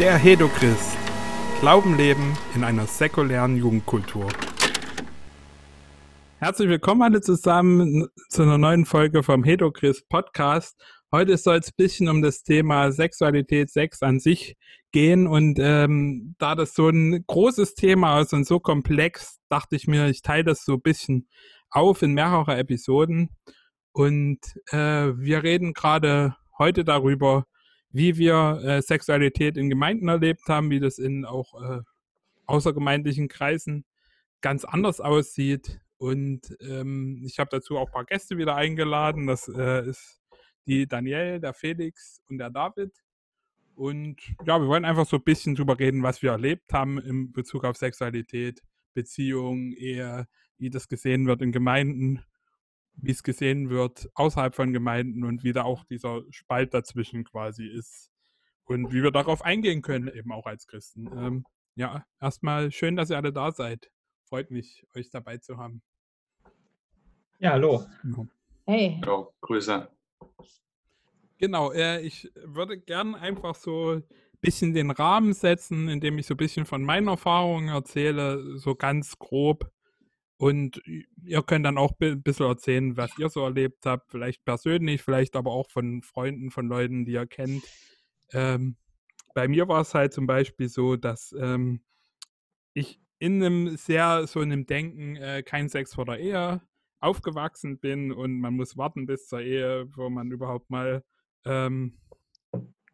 Der Hedochrist. Glauben leben in einer säkulären Jugendkultur. Herzlich willkommen alle zusammen zu einer neuen Folge vom Hedochrist Podcast. Heute soll es ein bisschen um das Thema Sexualität, Sex an sich gehen. Und ähm, da das so ein großes Thema ist und so komplex, dachte ich mir, ich teile das so ein bisschen auf in mehrere Episoden. Und äh, wir reden gerade heute darüber, wie wir äh, Sexualität in Gemeinden erlebt haben, wie das in auch äh, außergemeindlichen Kreisen ganz anders aussieht. Und ähm, ich habe dazu auch ein paar Gäste wieder eingeladen. Das äh, ist die Danielle, der Felix und der David. Und ja, wir wollen einfach so ein bisschen drüber reden, was wir erlebt haben in Bezug auf Sexualität, Beziehungen, Ehe, wie das gesehen wird in Gemeinden, wie es gesehen wird außerhalb von Gemeinden und wie da auch dieser Spalt dazwischen quasi ist und wie wir darauf eingehen können, eben auch als Christen. Ähm, ja, erstmal schön, dass ihr alle da seid. Freut mich, euch dabei zu haben. Ja, hallo. Hey. Hallo, Grüße. Genau, äh, ich würde gern einfach so ein bisschen den Rahmen setzen, indem ich so ein bisschen von meinen Erfahrungen erzähle, so ganz grob. Und ihr könnt dann auch ein bisschen erzählen, was ihr so erlebt habt, vielleicht persönlich, vielleicht aber auch von Freunden, von Leuten, die ihr kennt. Ähm, bei mir war es halt zum Beispiel so, dass ähm, ich in einem sehr so einem Denken, äh, kein Sex vor der Ehe, aufgewachsen bin und man muss warten bis zur Ehe, wo man überhaupt mal ähm,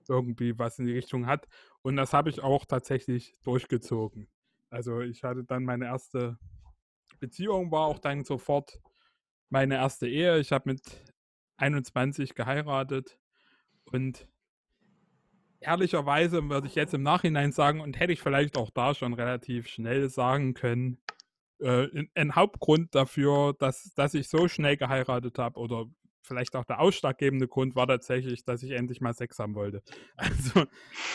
irgendwie was in die Richtung hat. Und das habe ich auch tatsächlich durchgezogen. Also ich hatte dann meine erste Beziehung, war auch dann sofort meine erste Ehe. Ich habe mit 21 geheiratet und ehrlicherweise würde ich jetzt im Nachhinein sagen, und hätte ich vielleicht auch da schon relativ schnell sagen können, äh, ein Hauptgrund dafür, dass, dass ich so schnell geheiratet habe oder vielleicht auch der ausschlaggebende Grund war tatsächlich, dass ich endlich mal Sex haben wollte. Also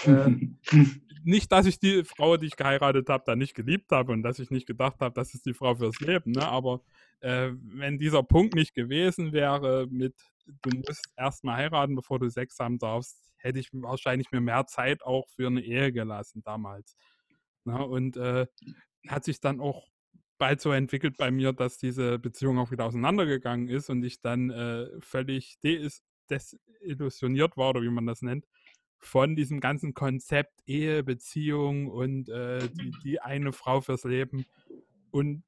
äh, nicht, dass ich die Frau, die ich geheiratet habe, da nicht geliebt habe und dass ich nicht gedacht habe, das ist die Frau fürs Leben. Ne? Aber äh, wenn dieser Punkt nicht gewesen wäre mit, du musst erstmal heiraten, bevor du Sex haben darfst, hätte ich wahrscheinlich mir mehr Zeit auch für eine Ehe gelassen damals. Ne? Und äh, hat sich dann auch bald so entwickelt bei mir, dass diese Beziehung auch wieder auseinandergegangen ist und ich dann äh, völlig desillusioniert war, oder wie man das nennt, von diesem ganzen Konzept Ehe, Beziehung und äh, die, die eine Frau fürs Leben und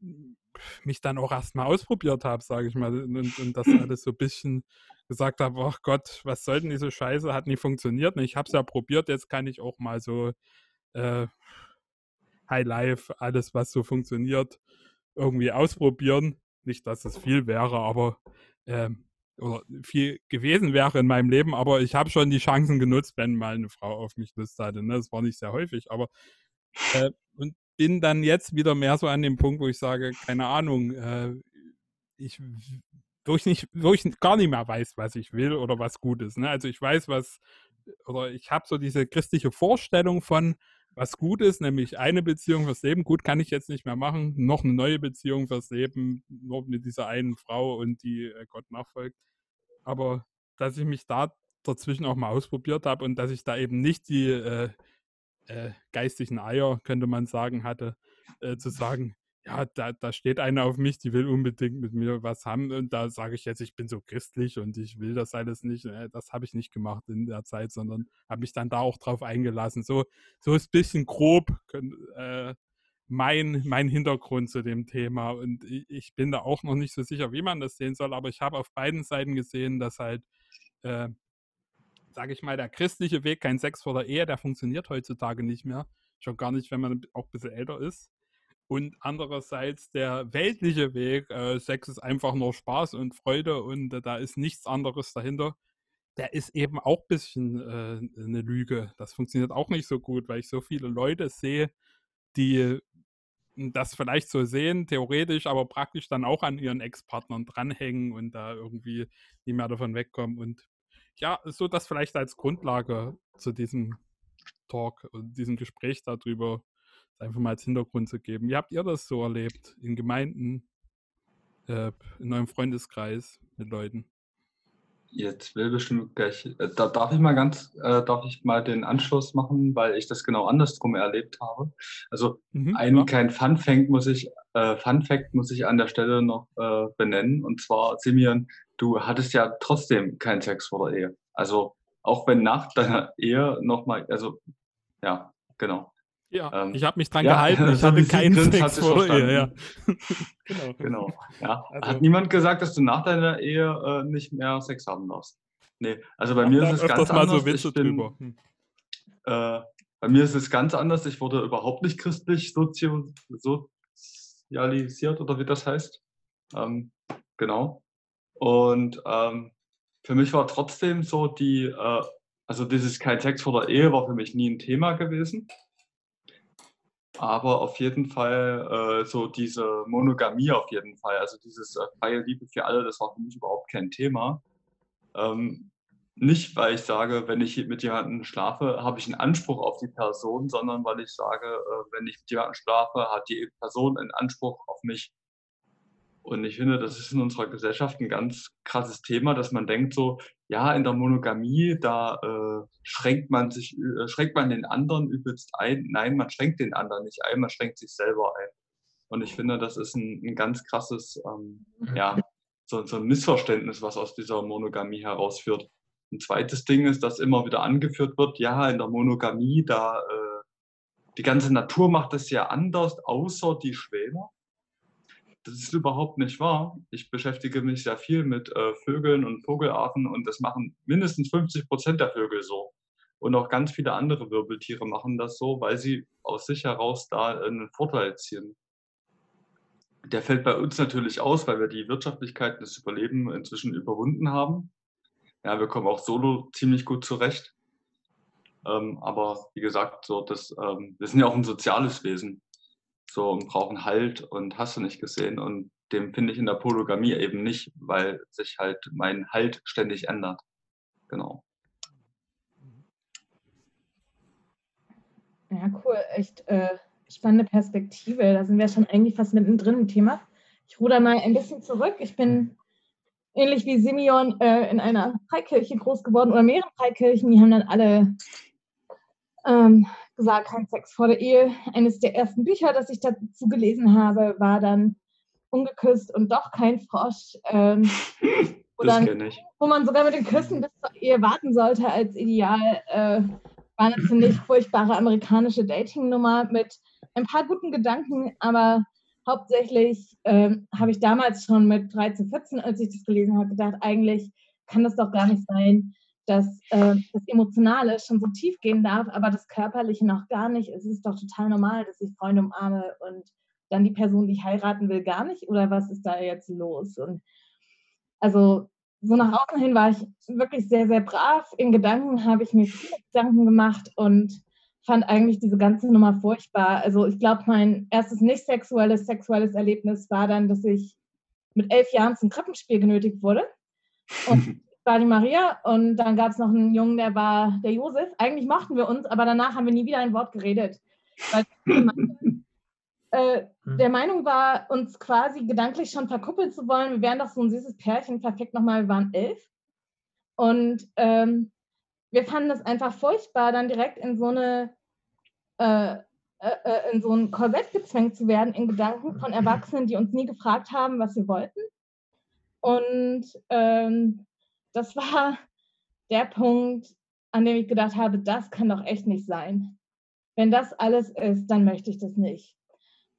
mich dann auch erstmal ausprobiert habe, sage ich mal, und, und, das alles so ein bisschen gesagt habe, ach Gott, was soll denn diese Scheiße, hat nie funktioniert. Und ich habe es ja probiert, jetzt kann ich auch mal so äh, High Life, alles, was so funktioniert, irgendwie ausprobieren. Nicht, dass es viel wäre, aber ähm, oder viel gewesen wäre in meinem Leben, aber ich habe schon die Chancen genutzt, wenn mal eine Frau auf mich Lust hatte. Ne? Das war nicht sehr häufig, aber äh, und bin dann jetzt wieder mehr so an dem Punkt, wo ich sage, keine Ahnung, äh, ich wo ich nicht, wo ich gar nicht mehr weiß, was ich will oder was gut ist. Ne? Also ich weiß, was, oder ich habe so diese christliche Vorstellung von, was gut ist, nämlich eine Beziehung fürs Leben. Gut, kann ich jetzt nicht mehr machen. Noch eine neue Beziehung fürs Leben, nur mit dieser einen Frau und die äh, Gott nachfolgt. Aber dass ich mich da dazwischen auch mal ausprobiert habe und dass ich da eben nicht die äh, äh, geistigen Eier, könnte man sagen, hatte, äh, zu sagen, ja, da, da steht eine auf mich, die will unbedingt mit mir was haben und da sage ich jetzt, ich bin so christlich und ich will das alles nicht. Äh, das habe ich nicht gemacht in der Zeit, sondern habe mich dann da auch drauf eingelassen. So, so ist ein bisschen grob äh, mein, mein Hintergrund zu dem Thema und ich, ich, bin da auch noch nicht so sicher, wie man das sehen soll, aber ich habe auf beiden Seiten gesehen, dass halt äh, sage ich mal, der christliche Weg, kein Sex vor der Ehe, der funktioniert heutzutage nicht mehr. Schon gar nicht, wenn man auch ein bisschen älter ist. Und andererseits der weltliche Weg, äh, Sex ist einfach nur Spaß und Freude und äh, da ist nichts anderes dahinter. Der ist eben auch ein bisschen äh, eine Lüge. Das funktioniert auch nicht so gut, weil ich so viele Leute sehe, die das vielleicht so sehen, theoretisch, aber praktisch dann auch an ihren Ex-Partnern dranhängen und da irgendwie nicht mehr davon wegkommen. Und ja, so das vielleicht als Grundlage zu diesem Talk und diesem Gespräch darüber einfach mal als Hintergrund zu geben. Wie habt ihr das so erlebt in Gemeinden, äh, in eurem Freundeskreis mit Leuten? Jetzt will bestimmt gleich. Äh, da darf ich mal ganz, äh, darf ich mal den Anschluss machen, weil ich das genau andersrum erlebt habe. Also mhm, ein klar. kein Fun Fact muss ich, äh, Fun Fact muss ich an der Stelle noch äh, benennen. Und zwar, Simeon, du hattest ja trotzdem keinen Sex vor der Ehe. Also auch wenn nach deiner Ehe nochmal, also ja, genau. Ja, ähm, ich habe mich dran ja, gehalten. Ich hatte keinen Sex vor Ehe. Ja. genau. genau. Ja. Also, Hat niemand gesagt, dass du nach deiner Ehe äh, nicht mehr Sex haben darfst? Nee, also bei mir ist es ganz mal anders. So Witze bin, drüber. Hm. Äh, bei mir ist es ganz anders. Ich wurde überhaupt nicht christlich sozialisiert oder wie das heißt. Ähm, genau. Und ähm, für mich war trotzdem so die, äh, also dieses kein Sex vor der Ehe war für mich nie ein Thema gewesen. Aber auf jeden Fall äh, so diese Monogamie auf jeden Fall, also dieses äh, freie Liebe für alle, das war für mich überhaupt kein Thema. Ähm, nicht, weil ich sage, wenn ich mit jemandem schlafe, habe ich einen Anspruch auf die Person, sondern weil ich sage, äh, wenn ich mit jemandem schlafe, hat die Person einen Anspruch auf mich. Und ich finde, das ist in unserer Gesellschaft ein ganz krasses Thema, dass man denkt so, ja, in der Monogamie, da äh, schränkt man sich, äh, schränkt man den anderen übelst ein. Nein, man schränkt den anderen nicht ein, man schränkt sich selber ein. Und ich finde, das ist ein, ein ganz krasses, ähm, ja, so, so ein Missverständnis, was aus dieser Monogamie herausführt. Ein zweites Ding ist, dass immer wieder angeführt wird, ja, in der Monogamie, da äh, die ganze Natur macht es ja anders, außer die Schwäne. Das ist überhaupt nicht wahr. Ich beschäftige mich sehr viel mit äh, Vögeln und Vogelarten und das machen mindestens 50 Prozent der Vögel so. Und auch ganz viele andere Wirbeltiere machen das so, weil sie aus sich heraus da einen Vorteil ziehen. Der fällt bei uns natürlich aus, weil wir die Wirtschaftlichkeit des Überlebens inzwischen überwunden haben. Ja, wir kommen auch solo ziemlich gut zurecht. Ähm, aber wie gesagt, so das, ähm, wir sind ja auch ein soziales Wesen so und brauchen Halt und hast du nicht gesehen. Und dem finde ich in der Polygamie eben nicht, weil sich halt mein Halt ständig ändert. Genau. Ja, cool. Echt äh, spannende Perspektive. Da sind wir schon eigentlich fast mittendrin im Thema. Ich ruder mal ein bisschen zurück. Ich bin ähnlich wie Simeon äh, in einer Freikirche groß geworden oder mehreren Freikirchen. Die haben dann alle ähm, gesagt, kein Sex vor der Ehe. Eines der ersten Bücher, das ich dazu gelesen habe, war dann Ungeküsst und doch kein Frosch. Ähm, wo, dann, wo man sogar mit den Küssen bis zur Ehe warten sollte als Ideal. Äh, war eine ziemlich furchtbare amerikanische Dating-Nummer mit ein paar guten Gedanken, aber hauptsächlich ähm, habe ich damals schon mit 13, 14, als ich das gelesen habe, gedacht, eigentlich kann das doch gar nicht sein, dass äh, das Emotionale schon so tief gehen darf, aber das Körperliche noch gar nicht. Es ist doch total normal, dass ich Freunde umarme und dann die Person, die ich heiraten will, gar nicht. Oder was ist da jetzt los? Und also so nach außen hin war ich wirklich sehr, sehr brav. In Gedanken habe ich mir viele Gedanken gemacht und fand eigentlich diese ganze Nummer furchtbar. Also ich glaube, mein erstes nicht sexuelles, sexuelles Erlebnis war dann, dass ich mit elf Jahren zum Krippenspiel genötigt wurde. Und war die Maria und dann gab es noch einen Jungen, der war der Josef. Eigentlich mochten wir uns, aber danach haben wir nie wieder ein Wort geredet. Weil äh, hm. der Meinung war, uns quasi gedanklich schon verkuppelt zu wollen. Wir wären doch so ein süßes Pärchen, perfekt nochmal, wir waren elf. Und ähm, wir fanden es einfach furchtbar, dann direkt in so eine äh, äh, äh in so ein Korsett gezwängt zu werden in Gedanken von Erwachsenen, die uns nie gefragt haben, was wir wollten. Und ähm, das war der Punkt, an dem ich gedacht habe, das kann doch echt nicht sein. Wenn das alles ist, dann möchte ich das nicht.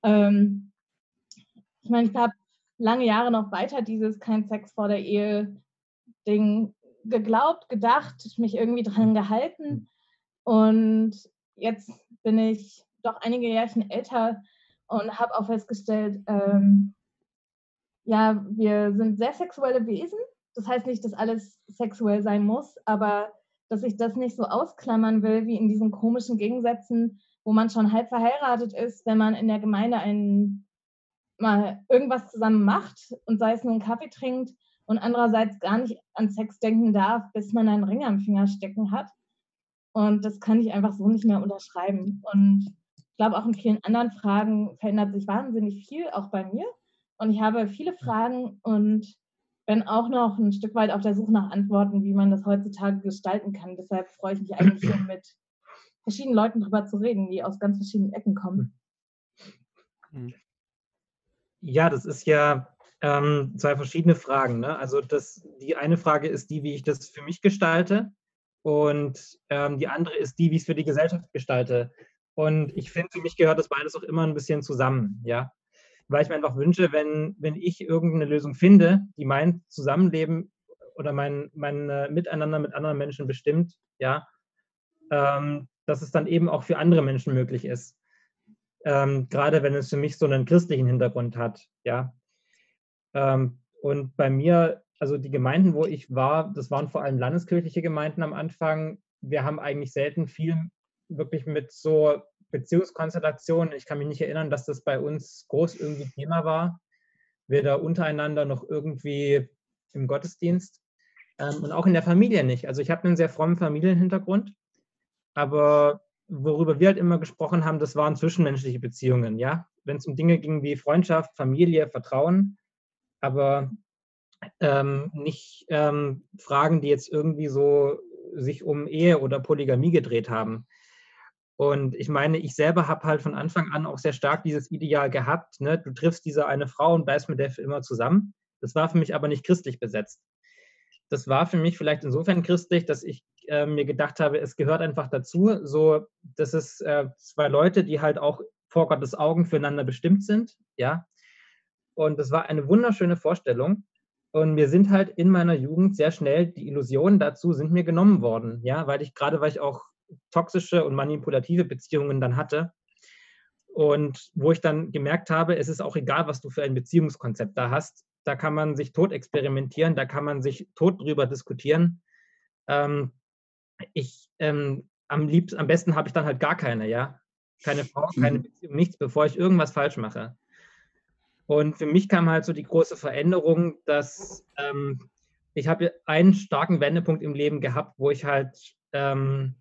Ähm, ich meine, ich habe lange Jahre noch weiter dieses kein Sex vor der Ehe Ding geglaubt, gedacht, mich irgendwie dran gehalten. Und jetzt bin ich doch einige Jährchen älter und habe auch festgestellt, ähm, ja, wir sind sehr sexuelle Wesen das heißt nicht, dass alles sexuell sein muss, aber dass ich das nicht so ausklammern will, wie in diesen komischen Gegensätzen, wo man schon halb verheiratet ist, wenn man in der Gemeinde einen, mal irgendwas zusammen macht und sei es nur einen Kaffee trinkt und andererseits gar nicht an Sex denken darf, bis man einen Ring am Finger stecken hat. Und das kann ich einfach so nicht mehr unterschreiben. Und ich glaube, auch in vielen anderen Fragen verändert sich wahnsinnig viel, auch bei mir. Und ich habe viele Fragen und bin auch noch ein Stück weit auf der Suche nach Antworten, wie man das heutzutage gestalten kann. Deshalb freue ich mich eigentlich schon mit verschiedenen Leuten darüber zu reden, die aus ganz verschiedenen Ecken kommen. Hm. Ja, das ist ja ähm, zwei verschiedene Fragen. Ne? Also das, die eine Frage ist die, wie ich das für mich gestalte. Und ähm, die andere ist die, wie ich es für die Gesellschaft gestalte. Und ich finde, für mich gehört das beides auch immer ein bisschen zusammen, ja. Weil ich mir einfach wünsche, wenn, wenn ich irgendeine Lösung finde, die mein Zusammenleben oder mein, mein äh, Miteinander mit anderen Menschen bestimmt, ja, ähm, dass es dann eben auch für andere Menschen möglich ist. Ähm, gerade wenn es für mich so einen christlichen Hintergrund hat, ja. Ähm, und bei mir, also die Gemeinden, wo ich war, das waren vor allem landeskirchliche Gemeinden am Anfang. Wir haben eigentlich selten viel wirklich mit so Beziehungskonstellationen. Ich kann mich nicht erinnern, dass das bei uns groß irgendwie Thema war, weder untereinander noch irgendwie im Gottesdienst ähm, und auch in der Familie nicht. Also ich habe einen sehr frommen Familienhintergrund, aber worüber wir halt immer gesprochen haben, das waren zwischenmenschliche Beziehungen, ja. Wenn es um Dinge ging wie Freundschaft, Familie, Vertrauen, aber ähm, nicht ähm, Fragen, die jetzt irgendwie so sich um Ehe oder Polygamie gedreht haben. Und ich meine, ich selber habe halt von Anfang an auch sehr stark dieses Ideal gehabt, ne? du triffst diese eine Frau und bleibst mit der für immer zusammen. Das war für mich aber nicht christlich besetzt. Das war für mich vielleicht insofern christlich, dass ich äh, mir gedacht habe, es gehört einfach dazu, so, dass es äh, zwei Leute, die halt auch vor Gottes Augen füreinander bestimmt sind, ja, und das war eine wunderschöne Vorstellung. Und mir sind halt in meiner Jugend sehr schnell die Illusionen dazu sind mir genommen worden, ja, weil ich gerade, weil ich auch toxische und manipulative Beziehungen dann hatte. Und wo ich dann gemerkt habe, es ist auch egal, was du für ein Beziehungskonzept da hast. Da kann man sich tot experimentieren, da kann man sich tot drüber diskutieren. Ähm, ich, ähm, am liebsten, am besten habe ich dann halt gar keine, ja. Keine Frau, keine mhm. Beziehung, nichts, bevor ich irgendwas falsch mache. Und für mich kam halt so die große Veränderung, dass ähm, ich habe einen starken Wendepunkt im Leben gehabt, wo ich halt ähm,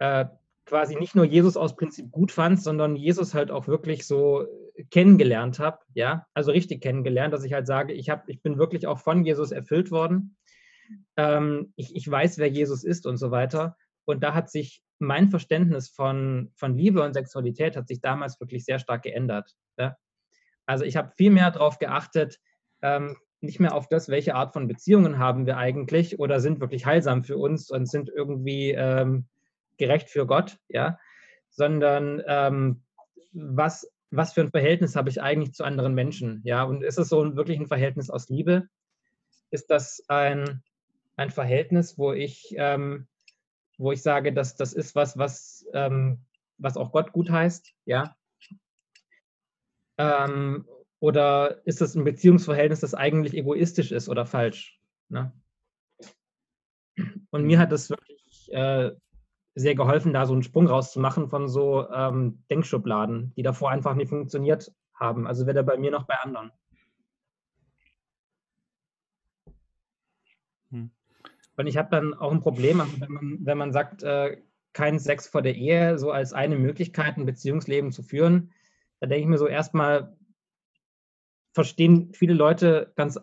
äh, quasi nicht nur Jesus aus Prinzip gut fand, sondern Jesus halt auch wirklich so kennengelernt habe, ja, also richtig kennengelernt, dass ich halt sage, ich, hab, ich bin wirklich auch von Jesus erfüllt worden. Ähm, ich, ich weiß, wer Jesus ist und so weiter. Und da hat sich mein Verständnis von, von Liebe und Sexualität hat sich damals wirklich sehr stark geändert. Ja? Also ich habe viel mehr darauf geachtet, ähm, nicht mehr auf das, welche Art von Beziehungen haben wir eigentlich oder sind wirklich heilsam für uns und sind irgendwie ähm, gerecht für Gott, ja, sondern ähm, was, was für ein Verhältnis habe ich eigentlich zu anderen Menschen, ja, und ist es so wirklich ein Verhältnis aus Liebe? Ist das ein, ein Verhältnis, wo ich, ähm, wo ich sage, dass das ist was, was, ähm, was auch Gott gut heißt, ja, ähm, oder ist es ein Beziehungsverhältnis, das eigentlich egoistisch ist oder falsch? Ne? Und mir hat es wirklich äh, sehr geholfen, da so einen Sprung rauszumachen von so ähm, Denkschubladen, die davor einfach nicht funktioniert haben. Also weder bei mir noch bei anderen. Hm. Und ich habe dann auch ein Problem, also wenn, man, wenn man sagt, äh, kein Sex vor der Ehe, so als eine Möglichkeit, ein Beziehungsleben zu führen, da denke ich mir so, erstmal verstehen viele Leute ganz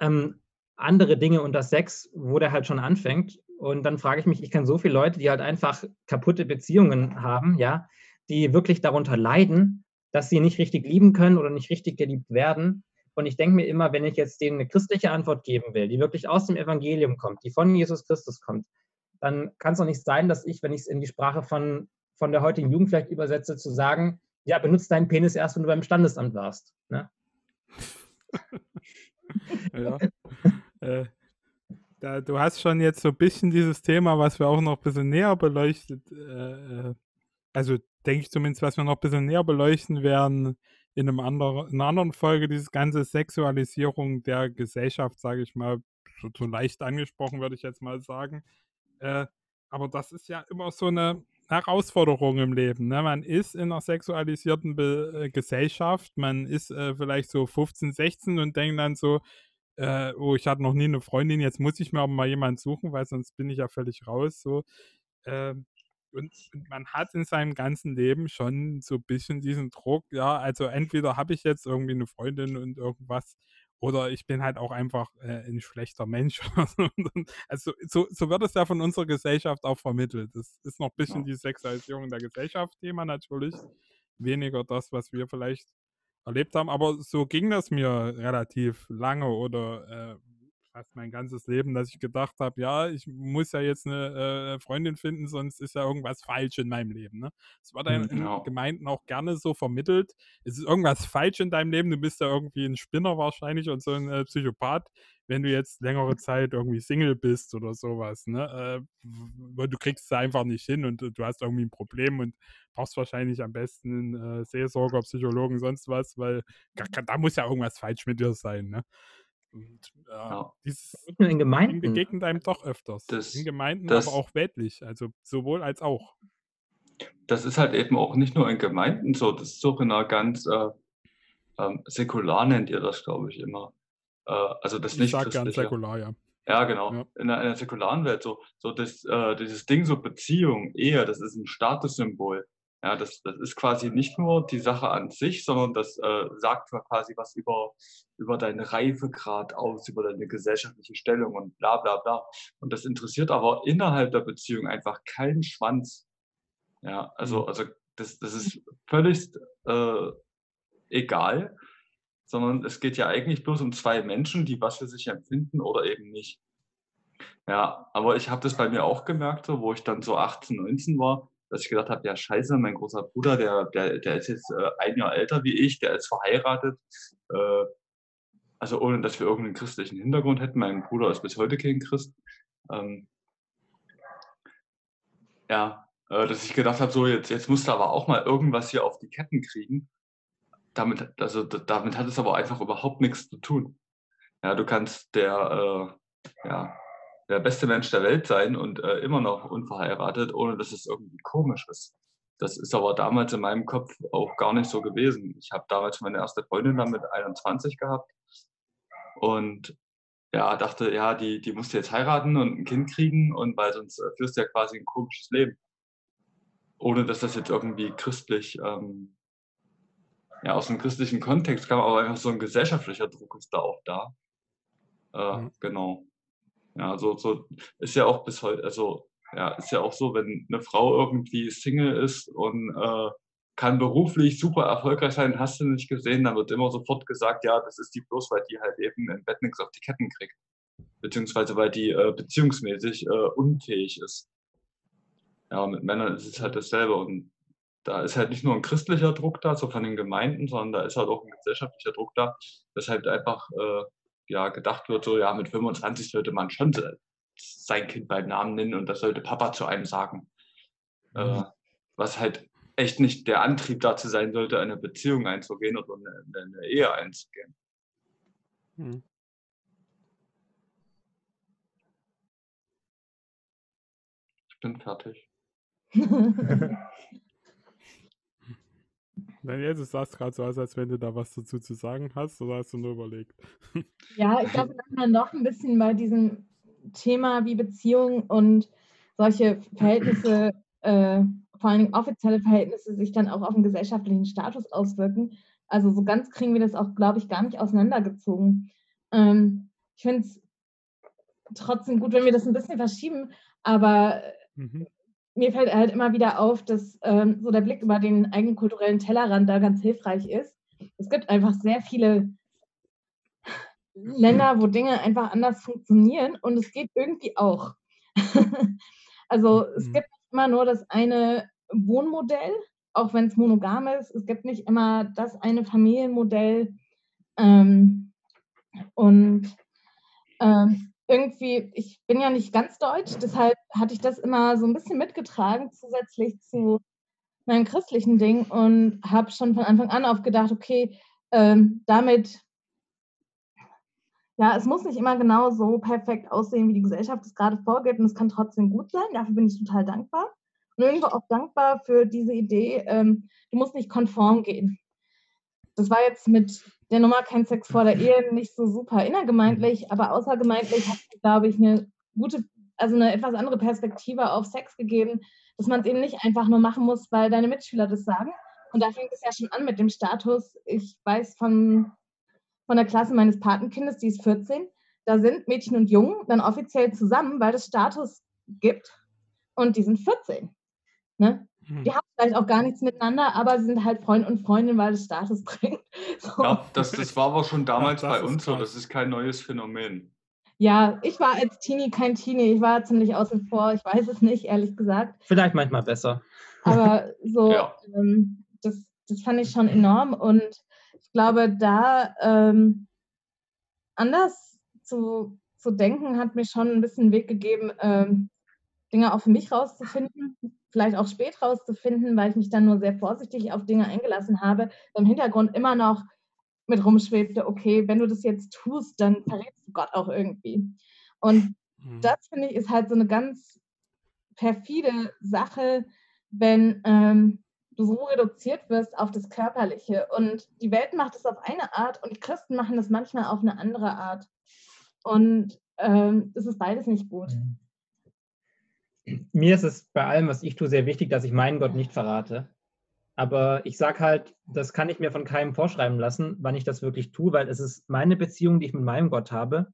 ähm, andere Dinge unter Sex, wo der halt schon anfängt. Und dann frage ich mich, ich kenne so viele Leute, die halt einfach kaputte Beziehungen haben, ja, die wirklich darunter leiden, dass sie nicht richtig lieben können oder nicht richtig geliebt werden. Und ich denke mir immer, wenn ich jetzt denen eine christliche Antwort geben will, die wirklich aus dem Evangelium kommt, die von Jesus Christus kommt, dann kann es doch nicht sein, dass ich, wenn ich es in die Sprache von, von der heutigen Jugend vielleicht übersetze, zu sagen, ja, benutzt deinen Penis erst, wenn du beim Standesamt warst. Ne? ja. äh, da, du hast schon jetzt so ein bisschen dieses Thema, was wir auch noch ein bisschen näher beleuchtet, äh, äh, also denke ich zumindest, was wir noch ein bisschen näher beleuchten werden in, einem anderen, in einer anderen Folge, diese ganze Sexualisierung der Gesellschaft, sage ich mal, so, so, leicht angesprochen, würde ich jetzt mal sagen. Äh, aber das ist ja immer so eine Herausforderung im Leben. Ne? Man ist in einer sexualisierten Be äh, Gesellschaft, man ist äh, vielleicht so 15, 16 und denkt dann so, äh, oh, ich hatte noch nie eine Freundin, jetzt muss ich mir aber mal jemanden suchen, weil sonst bin ich ja völlig raus. So. Ähm, und, und, man hat in seinem ganzen Leben schon so ein bisschen diesen Druck, ja, also entweder habe ich jetzt irgendwie eine Freundin und irgendwas oder ich bin halt auch einfach äh, ein schlechter Mensch. also so, so wird es ja von unserer Gesellschaft auch vermittelt. Das ist noch ein bisschen ja. die Sexualisierung der Gesellschaft Thema natürlich. Weniger das, was wir vielleicht erlebt haben. Aber so ging das mir relativ lange oder äh, fast mein ganzes Leben, dass ich gedacht habe, ja, ich muss ja jetzt eine äh, Freundin finden, sonst ist ja irgendwas falsch in meinem Leben. Ne? Das wird dann genau. in Gemeinden auch gerne so vermittelt. Es ist irgendwas falsch in deinem Leben, du bist ja irgendwie ein Spinner wahrscheinlich und so ein äh, Psychopath, wenn du jetzt längere Zeit irgendwie Single bist oder sowas. Ne? Äh, du kriegst es einfach nicht hin und du hast irgendwie ein Problem und brauchst wahrscheinlich am besten einen äh, Seelsorger, Psychologen, sonst was, weil da, da muss ja irgendwas falsch mit dir sein. Ne? Und äh, ja. dieses nicht nur in Gemeinden begegnet einem doch öfters. Das, in Gemeinden, das, aber auch weltlich, also sowohl als auch. Das ist halt eben auch nicht nur in Gemeinden so, das ist auch in einer ganz äh, ähm, säkular nennt ihr das, glaube ich, immer. Äh, also das ich nicht sag gern säkular, ja. Ja, genau. Ja. In, einer, in einer säkularen Welt so, so das, äh, dieses Ding so Beziehung, Ehe, das ist ein Statussymbol. Ja, das, das ist quasi nicht nur die Sache an sich, sondern das äh, sagt quasi was über, über deinen Reifegrad aus, über deine gesellschaftliche Stellung und bla bla bla. Und das interessiert aber innerhalb der Beziehung einfach keinen Schwanz. Ja, also, mhm. also das, das ist völlig äh, egal, sondern es geht ja eigentlich bloß um zwei Menschen, die was für sich empfinden oder eben nicht. Ja, aber ich habe das bei mir auch gemerkt, so, wo ich dann so 18, 19 war, dass ich gedacht habe, ja scheiße, mein großer Bruder, der, der, der ist jetzt äh, ein Jahr älter wie ich, der ist verheiratet. Äh, also ohne, dass wir irgendeinen christlichen Hintergrund hätten. Mein Bruder ist bis heute kein Christ. Ähm, ja, äh, dass ich gedacht habe, so jetzt, jetzt musst du aber auch mal irgendwas hier auf die Ketten kriegen. Damit, also, damit hat es aber einfach überhaupt nichts zu tun. Ja, du kannst der, äh, ja, der beste Mensch der Welt sein und äh, immer noch unverheiratet, ohne dass es irgendwie komisch ist. Das ist aber damals in meinem Kopf auch gar nicht so gewesen. Ich habe damals meine erste Freundin dann mit 21 gehabt und ja, dachte, ja, die, die musst du jetzt heiraten und ein Kind kriegen und weil sonst äh, führst du ja quasi ein komisches Leben. Ohne dass das jetzt irgendwie christlich, ähm, ja, aus einem christlichen Kontext kam, aber einfach so ein gesellschaftlicher Druck ist da auch da. Äh, mhm. Genau. Ja, so, so ist ja auch bis heute, also ja, ist ja auch so, wenn eine Frau irgendwie Single ist und äh, kann beruflich super erfolgreich sein, hast du nicht gesehen, dann wird immer sofort gesagt, ja, das ist die bloß, weil die halt eben im Bett nichts auf die Ketten kriegt. Beziehungsweise weil die äh, beziehungsmäßig äh, unfähig ist. Ja, mit Männern ist es halt dasselbe. Und da ist halt nicht nur ein christlicher Druck da, so von den Gemeinden, sondern da ist halt auch ein gesellschaftlicher Druck da, dass halt einfach äh, ja, gedacht wird, so ja, mit 25 sollte man schon sein Kind beim Namen nennen und das sollte Papa zu einem sagen. Äh, mhm. Äh, was halt echt nicht der Antrieb dazu sein sollte, eine Beziehung einzugehen oder eine, eine Ehe einzugehen. Mhm. Ich bin fertig. Daniel, du sahst gerade so aus, als wenn du da was dazu zu sagen hast, oder hast du nur überlegt? Ja, ich glaube, dann noch ein bisschen bei diesem Thema wie Beziehung und solche Verhältnisse, äh, vor allen Dingen offizielle Verhältnisse, sich dann auch auf den gesellschaftlichen Status auswirken. Also so ganz kriegen wir das auch, glaube ich, gar nicht auseinandergezogen. Ähm, ich finde es trotzdem gut, wenn wir das ein bisschen verschieben, aber mhm mir fällt halt immer wieder auf, dass ähm, so der Blick über den eigenen kulturellen Tellerrand da ganz hilfreich ist. Es gibt einfach sehr viele Länder, wo Dinge einfach anders funktionieren und es geht irgendwie auch. also es mhm. gibt nicht immer nur das eine Wohnmodell, auch wenn es monogam ist. Es gibt nicht immer das eine Familienmodell. Ähm, und ähm, irgendwie, ich bin ja nicht ganz deutsch, deshalb hatte ich das immer so ein bisschen mitgetragen, zusätzlich zu meinem christlichen Ding und habe schon von Anfang an aufgedacht, okay, ähm, damit, ja, es muss nicht immer genau so perfekt aussehen, wie die Gesellschaft es gerade vorgibt und es kann trotzdem gut sein. Dafür bin ich total dankbar. Und irgendwo auch dankbar für diese Idee, ähm, du musst nicht konform gehen. Das war jetzt mit der Nummer kein Sex vor der Ehe nicht so super innergemeindlich, aber außergemeindlich hat glaube ich, eine gute, also eine etwas andere Perspektive auf Sex gegeben, dass man es eben nicht einfach nur machen muss, weil deine Mitschüler das sagen. Und da fängt es ja schon an mit dem Status. Ich weiß von von der Klasse meines Patenkindes, die ist 14, da sind Mädchen und Jungen dann offiziell zusammen, weil es Status gibt und die sind 14. Ne? Hm. Die haben vielleicht auch gar nichts miteinander, aber sie sind halt Freund und Freundin, weil es Status bringt. So. Ja, das, das war aber schon damals ja, bei uns so. Das ist kein neues Phänomen. Ja, ich war als Teenie kein Teenie. Ich war ziemlich außen vor. Ich weiß es nicht, ehrlich gesagt. Vielleicht manchmal besser. Aber so, ja. ähm, das, das fand ich schon enorm. Und ich glaube, da ähm, anders zu, zu denken, hat mir schon ein bisschen Weg gegeben, ähm, Dinge auch für mich rauszufinden, vielleicht auch spät rauszufinden, weil ich mich dann nur sehr vorsichtig auf Dinge eingelassen habe, im Hintergrund immer noch mit rumschwebte, okay, wenn du das jetzt tust, dann verrätst du Gott auch irgendwie. Und mhm. das finde ich ist halt so eine ganz perfide Sache, wenn ähm, du so reduziert wirst auf das Körperliche. Und die Welt macht es auf eine Art und die Christen machen das manchmal auf eine andere Art. Und ähm, es ist beides nicht gut. Mhm mir ist es bei allem, was ich tue, sehr wichtig, dass ich meinen Gott nicht verrate. Aber ich sage halt, das kann ich mir von keinem vorschreiben lassen, wann ich das wirklich tue, weil es ist meine Beziehung, die ich mit meinem Gott habe.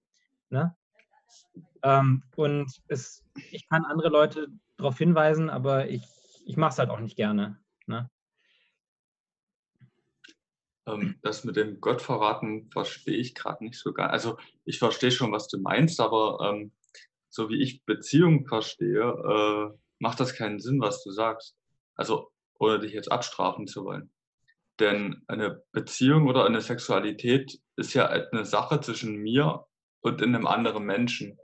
Ne? Ähm, und es, ich kann andere Leute darauf hinweisen, aber ich, ich mache es halt auch nicht gerne. Ne? Ähm, das mit dem Gottverraten verstehe ich gerade nicht so gar. Also ich verstehe schon, was du meinst, aber ähm, so wie ich Beziehung verstehe, äh, macht das keinen Sinn, was du sagst. Also, ohne dich jetzt abstrafen zu wollen. Denn eine Beziehung oder eine Sexualität ist ja eine Sache zwischen mir und einem anderen Menschen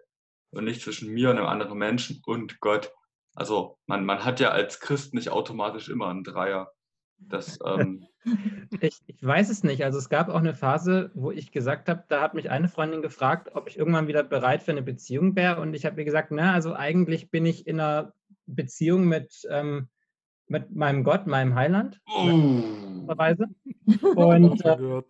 und nicht zwischen mir und einem anderen Menschen und Gott. Also man, man hat ja als Christ nicht automatisch immer einen Dreier. Das, ähm ich, ich weiß es nicht. Also es gab auch eine Phase, wo ich gesagt habe, da hat mich eine Freundin gefragt, ob ich irgendwann wieder bereit für eine Beziehung wäre. Und ich habe ihr gesagt, na, also eigentlich bin ich in einer Beziehung mit, ähm, mit meinem Gott, meinem Heiland. Oh. Und äh,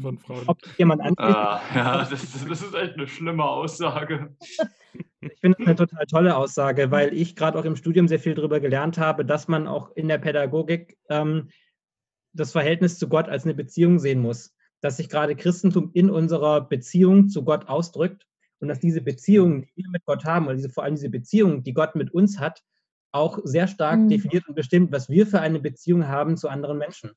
von Frauen. Ob jemand ah, ja, das, das ist echt eine schlimme Aussage. Ich finde es eine total tolle Aussage, weil ich gerade auch im Studium sehr viel darüber gelernt habe, dass man auch in der Pädagogik ähm, das Verhältnis zu Gott als eine Beziehung sehen muss. Dass sich gerade Christentum in unserer Beziehung zu Gott ausdrückt und dass diese Beziehung, die wir mit Gott haben, oder diese, vor allem diese Beziehung, die Gott mit uns hat, auch sehr stark mhm. definiert und bestimmt, was wir für eine Beziehung haben zu anderen Menschen.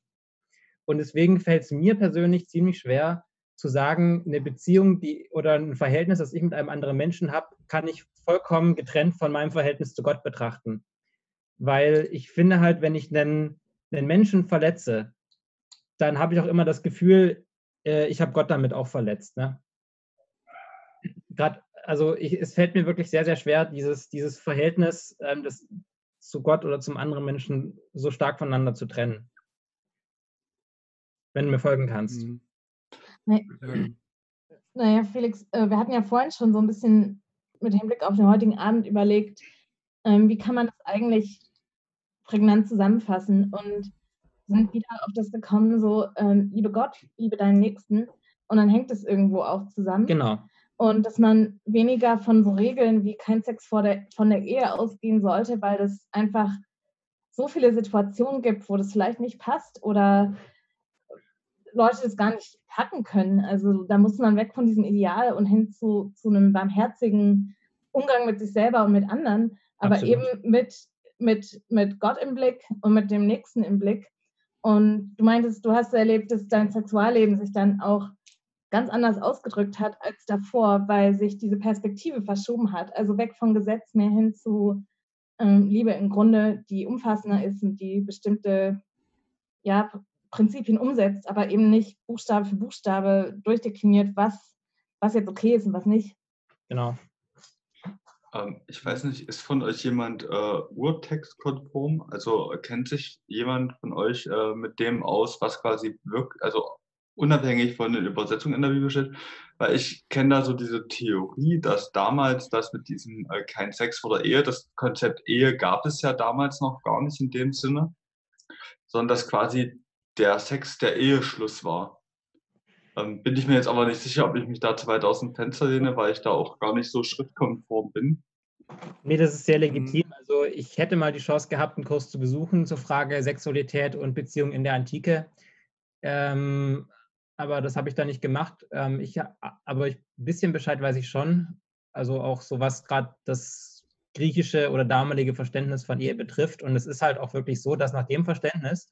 Und deswegen fällt es mir persönlich ziemlich schwer, zu sagen, eine Beziehung die, oder ein Verhältnis, das ich mit einem anderen Menschen habe, kann ich vollkommen getrennt von meinem Verhältnis zu Gott betrachten. Weil ich finde halt, wenn ich einen, einen Menschen verletze, dann habe ich auch immer das Gefühl, äh, ich habe Gott damit auch verletzt. Ne? Gerade, also ich, es fällt mir wirklich sehr, sehr schwer, dieses, dieses Verhältnis ähm, das, zu Gott oder zum anderen Menschen so stark voneinander zu trennen. Wenn du mir folgen kannst. Mhm. Nee. Naja, Felix, äh, wir hatten ja vorhin schon so ein bisschen mit Hinblick auf den heutigen Abend überlegt, ähm, wie kann man das eigentlich prägnant zusammenfassen und sind wieder auf das gekommen, so ähm, liebe Gott, liebe deinen Nächsten und dann hängt es irgendwo auch zusammen. Genau. Und dass man weniger von so Regeln wie kein Sex vor der, von der Ehe ausgehen sollte, weil es einfach so viele Situationen gibt, wo das vielleicht nicht passt oder Leute das gar nicht packen können. Also da muss man weg von diesem Ideal und hin zu, zu einem barmherzigen Umgang mit sich selber und mit anderen, aber Absolut. eben mit, mit, mit Gott im Blick und mit dem Nächsten im Blick. Und du meintest, du hast erlebt, dass dein Sexualleben sich dann auch ganz anders ausgedrückt hat als davor, weil sich diese Perspektive verschoben hat. Also weg von Gesetz mehr hin zu ähm, Liebe im Grunde, die umfassender ist und die bestimmte ja, Prinzipien umsetzt, aber eben nicht Buchstabe für Buchstabe durchdekliniert, was, was jetzt okay ist und was nicht. Genau. Ähm, ich weiß nicht, ist von euch jemand äh, urtextkonform? Also kennt sich jemand von euch äh, mit dem aus, was quasi wirkt, also unabhängig von den Übersetzungen in der Bibel steht? Weil ich kenne da so diese Theorie, dass damals das mit diesem äh, kein Sex vor der Ehe, das Konzept Ehe gab es ja damals noch gar nicht in dem Sinne, sondern dass quasi der Sex der Eheschluss war. Ähm, bin ich mir jetzt aber nicht sicher, ob ich mich da zu weit aus dem Fenster lehne, weil ich da auch gar nicht so schrittkonform bin. Nee, das ist sehr legitim. Mhm. Also ich hätte mal die Chance gehabt, einen Kurs zu besuchen zur Frage Sexualität und Beziehung in der Antike. Ähm, aber das habe ich da nicht gemacht. Ähm, ich, aber ein bisschen Bescheid weiß ich schon. Also auch so was gerade das griechische oder damalige Verständnis von Ehe betrifft. Und es ist halt auch wirklich so, dass nach dem Verständnis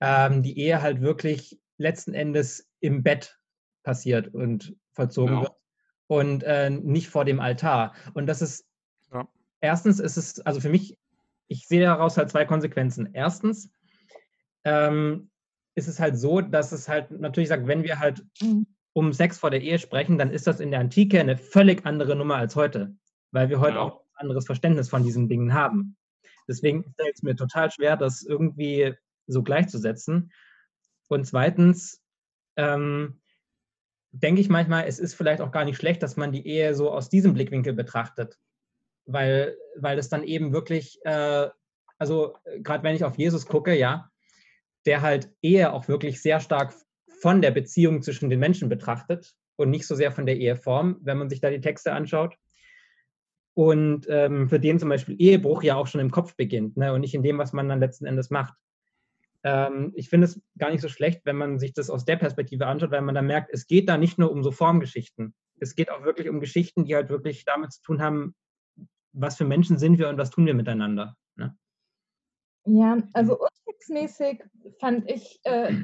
ähm, die Ehe halt wirklich letzten Endes im Bett passiert und vollzogen ja. wird und äh, nicht vor dem Altar. Und das ist, ja. erstens ist es, also für mich, ich sehe daraus halt zwei Konsequenzen. Erstens ähm, ist es halt so, dass es halt natürlich sagt, wenn wir halt mhm. um Sex vor der Ehe sprechen, dann ist das in der Antike eine völlig andere Nummer als heute, weil wir heute ja. auch ein anderes Verständnis von diesen Dingen haben. Deswegen fällt es mir total schwer, das irgendwie so gleichzusetzen. Und zweitens ähm, denke ich manchmal, es ist vielleicht auch gar nicht schlecht, dass man die Ehe so aus diesem Blickwinkel betrachtet, weil, weil es dann eben wirklich, äh, also gerade wenn ich auf Jesus gucke, ja, der halt Ehe auch wirklich sehr stark von der Beziehung zwischen den Menschen betrachtet und nicht so sehr von der Eheform, wenn man sich da die Texte anschaut. Und ähm, für den zum Beispiel Ehebruch ja auch schon im Kopf beginnt ne, und nicht in dem, was man dann letzten Endes macht. Ähm, ich finde es gar nicht so schlecht, wenn man sich das aus der Perspektive anschaut, weil man dann merkt, es geht da nicht nur um so Formgeschichten. Es geht auch wirklich um Geschichten, die halt wirklich damit zu tun haben, was für Menschen sind wir und was tun wir miteinander. Ne? Ja, also urtextmäßig fand ich äh,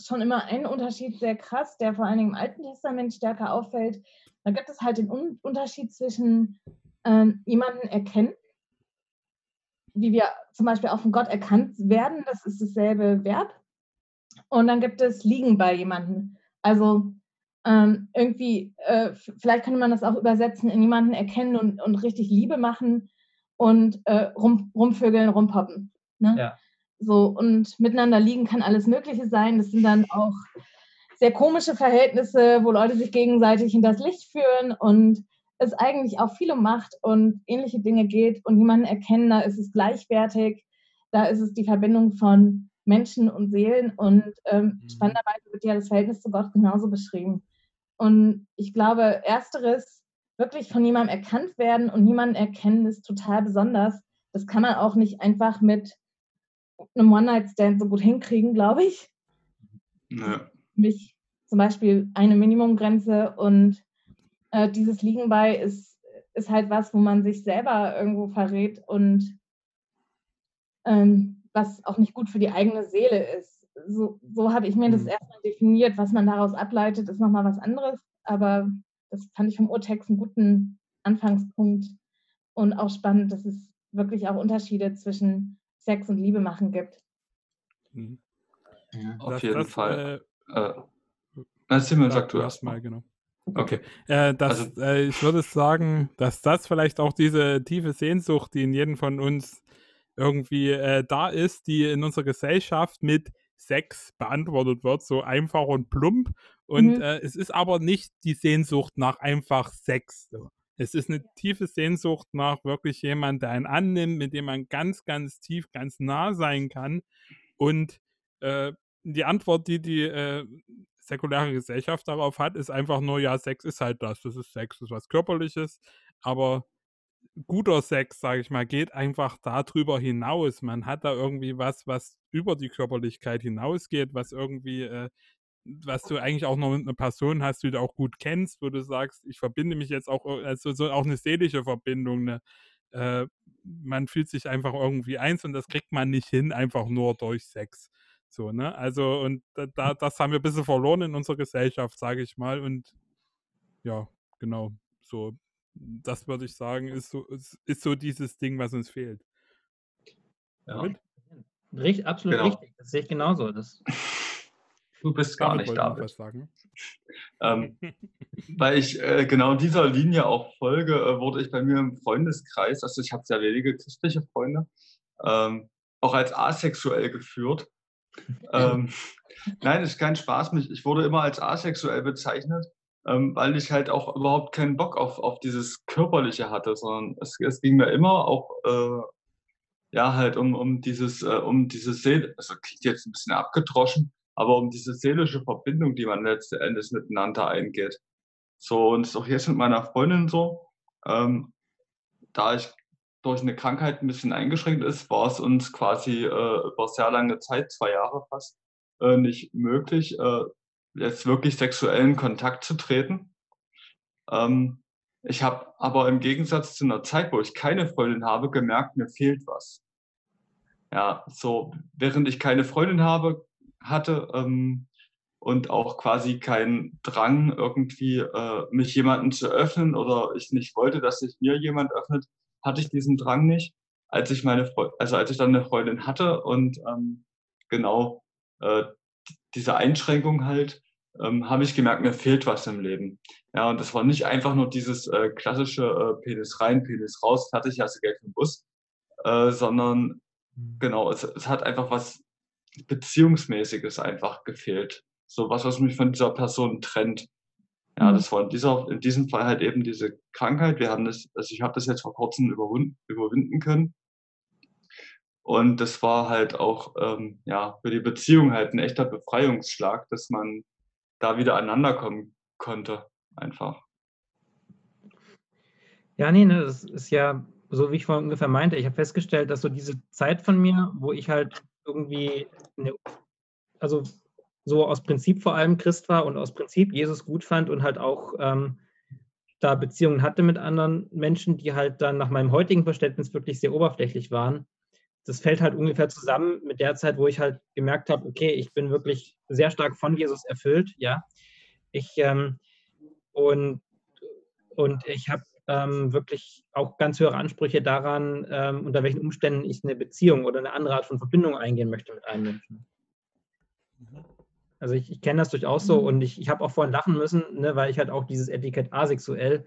schon immer einen Unterschied sehr krass, der vor allen Dingen im Alten Testament stärker auffällt. Da gibt es halt den Un Unterschied zwischen ähm, jemanden erkennen wie wir zum Beispiel auch von Gott erkannt werden, das ist dasselbe Verb. Und dann gibt es liegen bei jemandem. Also ähm, irgendwie, äh, vielleicht könnte man das auch übersetzen, in jemanden erkennen und, und richtig Liebe machen und äh, rum, rumvögeln, rumpoppen. Ne? Ja. So, und miteinander liegen kann alles Mögliche sein. Das sind dann auch sehr komische Verhältnisse, wo Leute sich gegenseitig in das Licht führen und es eigentlich auch viel um Macht und ähnliche Dinge geht und jemanden erkennen, da ist es gleichwertig, da ist es die Verbindung von Menschen und Seelen und ähm, mhm. spannenderweise wird ja das Verhältnis zu Gott genauso beschrieben. Und ich glaube, ersteres, wirklich von jemandem erkannt werden und jemanden erkennen, ist total besonders. Das kann man auch nicht einfach mit einem One-Night-Stand so gut hinkriegen, glaube ich. Ja. Mich zum Beispiel eine Minimumgrenze und äh, dieses Liegen bei ist, ist halt was, wo man sich selber irgendwo verrät und ähm, was auch nicht gut für die eigene Seele ist. So, so habe ich mir das mhm. erstmal definiert. Was man daraus ableitet, ist nochmal was anderes. Aber das fand ich vom Urtext einen guten Anfangspunkt und auch spannend, dass es wirklich auch Unterschiede zwischen Sex und Liebe machen gibt. Mhm. Ja, auf das, jeden das, Fall. Äh, äh, Simon, sag du erstmal, genau. Okay, äh, das, also, äh, ich würde sagen, dass das vielleicht auch diese tiefe Sehnsucht, die in jedem von uns irgendwie äh, da ist, die in unserer Gesellschaft mit Sex beantwortet wird, so einfach und plump. Und mhm. Äh, es ist aber nicht die Sehnsucht nach einfach Sex. So. Es ist eine tiefe Sehnsucht nach wirklich jemand, der einen annimmt, mit dem man ganz, ganz tief, ganz nah sein kann. Und äh, die Antwort, die die äh, säkulare Gesellschaft darauf hat, ist einfach nur, ja, Sex ist halt das. Das ist Sex, das ist was Körperliches. Aber guter Sex, sage ich mal, geht einfach darüber hinaus. Man hat da irgendwie was, was über die Körperlichkeit hinausgeht, was irgendwie, äh, was du eigentlich auch noch mit einer Person hast, die du auch gut kennst, wo du sagst, ich verbinde mich jetzt auch, also so auch eine seelische Verbindung, eine, äh, man fühlt sich einfach irgendwie eins und das kriegt man nicht hin, einfach nur durch Sex. So, ne? Also, und da, das haben wir ein bisschen verloren in unserer Gesellschaft, sage ich mal. Und ja, genau. So, das würde ich sagen, ist so, ist, ist so dieses Ding, was uns fehlt. Ja. Richtig, absolut genau. richtig. Das sehe ich genauso. Das du bist gar nicht David. Was sagen. ähm, weil ich äh, genau dieser Linie auch folge, äh, wurde ich bei mir im Freundeskreis, also ich habe sehr wenige christliche Freunde, ähm, auch als asexuell geführt ähm, nein, ist kein Spaß. Ich wurde immer als asexuell bezeichnet, ähm, weil ich halt auch überhaupt keinen Bock auf, auf dieses Körperliche hatte, sondern es, es ging mir immer auch äh, ja halt um, um dieses, äh, um diese Seele, also klingt jetzt ein bisschen abgedroschen, aber um diese seelische Verbindung, die man letzten Endes miteinander eingeht. So, und ist auch jetzt mit meiner Freundin so. Ähm, da ich durch eine Krankheit ein bisschen eingeschränkt ist, war es uns quasi äh, über sehr lange Zeit, zwei Jahre fast, äh, nicht möglich, äh, jetzt wirklich sexuellen Kontakt zu treten. Ähm, ich habe aber im Gegensatz zu einer Zeit, wo ich keine Freundin habe, gemerkt, mir fehlt was. Ja, so während ich keine Freundin habe, hatte ähm, und auch quasi keinen Drang, irgendwie äh, mich jemanden zu öffnen oder ich nicht wollte, dass sich mir jemand öffnet, hatte ich diesen Drang nicht. Als ich meine Fre also als ich dann eine Freundin hatte und ähm, genau äh, diese Einschränkung halt, ähm, habe ich gemerkt, mir fehlt was im Leben. Ja, und das war nicht einfach nur dieses äh, klassische äh, Penis rein, Penis raus, fertig, hast du Geld für den Bus, äh, sondern mhm. genau, es, es hat einfach was Beziehungsmäßiges einfach gefehlt. So was, was mich von dieser Person trennt. Ja, mhm. das war in, dieser, in diesem Fall halt eben diese Krankheit. Wir haben das, also ich habe das jetzt vor kurzem überwinden, überwinden können. Und das war halt auch ähm, ja, für die Beziehung halt ein echter Befreiungsschlag, dass man da wieder aneinander kommen konnte, einfach. Ja, nee, ne, das ist ja so, wie ich vorhin ungefähr meinte. Ich habe festgestellt, dass so diese Zeit von mir, wo ich halt irgendwie, eine, also so aus Prinzip vor allem Christ war und aus Prinzip Jesus gut fand und halt auch ähm, da Beziehungen hatte mit anderen Menschen, die halt dann nach meinem heutigen Verständnis wirklich sehr oberflächlich waren, das fällt halt ungefähr zusammen mit der Zeit, wo ich halt gemerkt habe, okay, ich bin wirklich sehr stark von Jesus erfüllt, ja. Ich ähm, und, und ich habe ähm, wirklich auch ganz höhere Ansprüche daran, ähm, unter welchen Umständen ich eine Beziehung oder eine andere Art von Verbindung eingehen möchte mit einem Menschen. Also ich, ich kenne das durchaus so und ich, ich habe auch vorhin lachen müssen, ne, weil ich halt auch dieses Etikett asexuell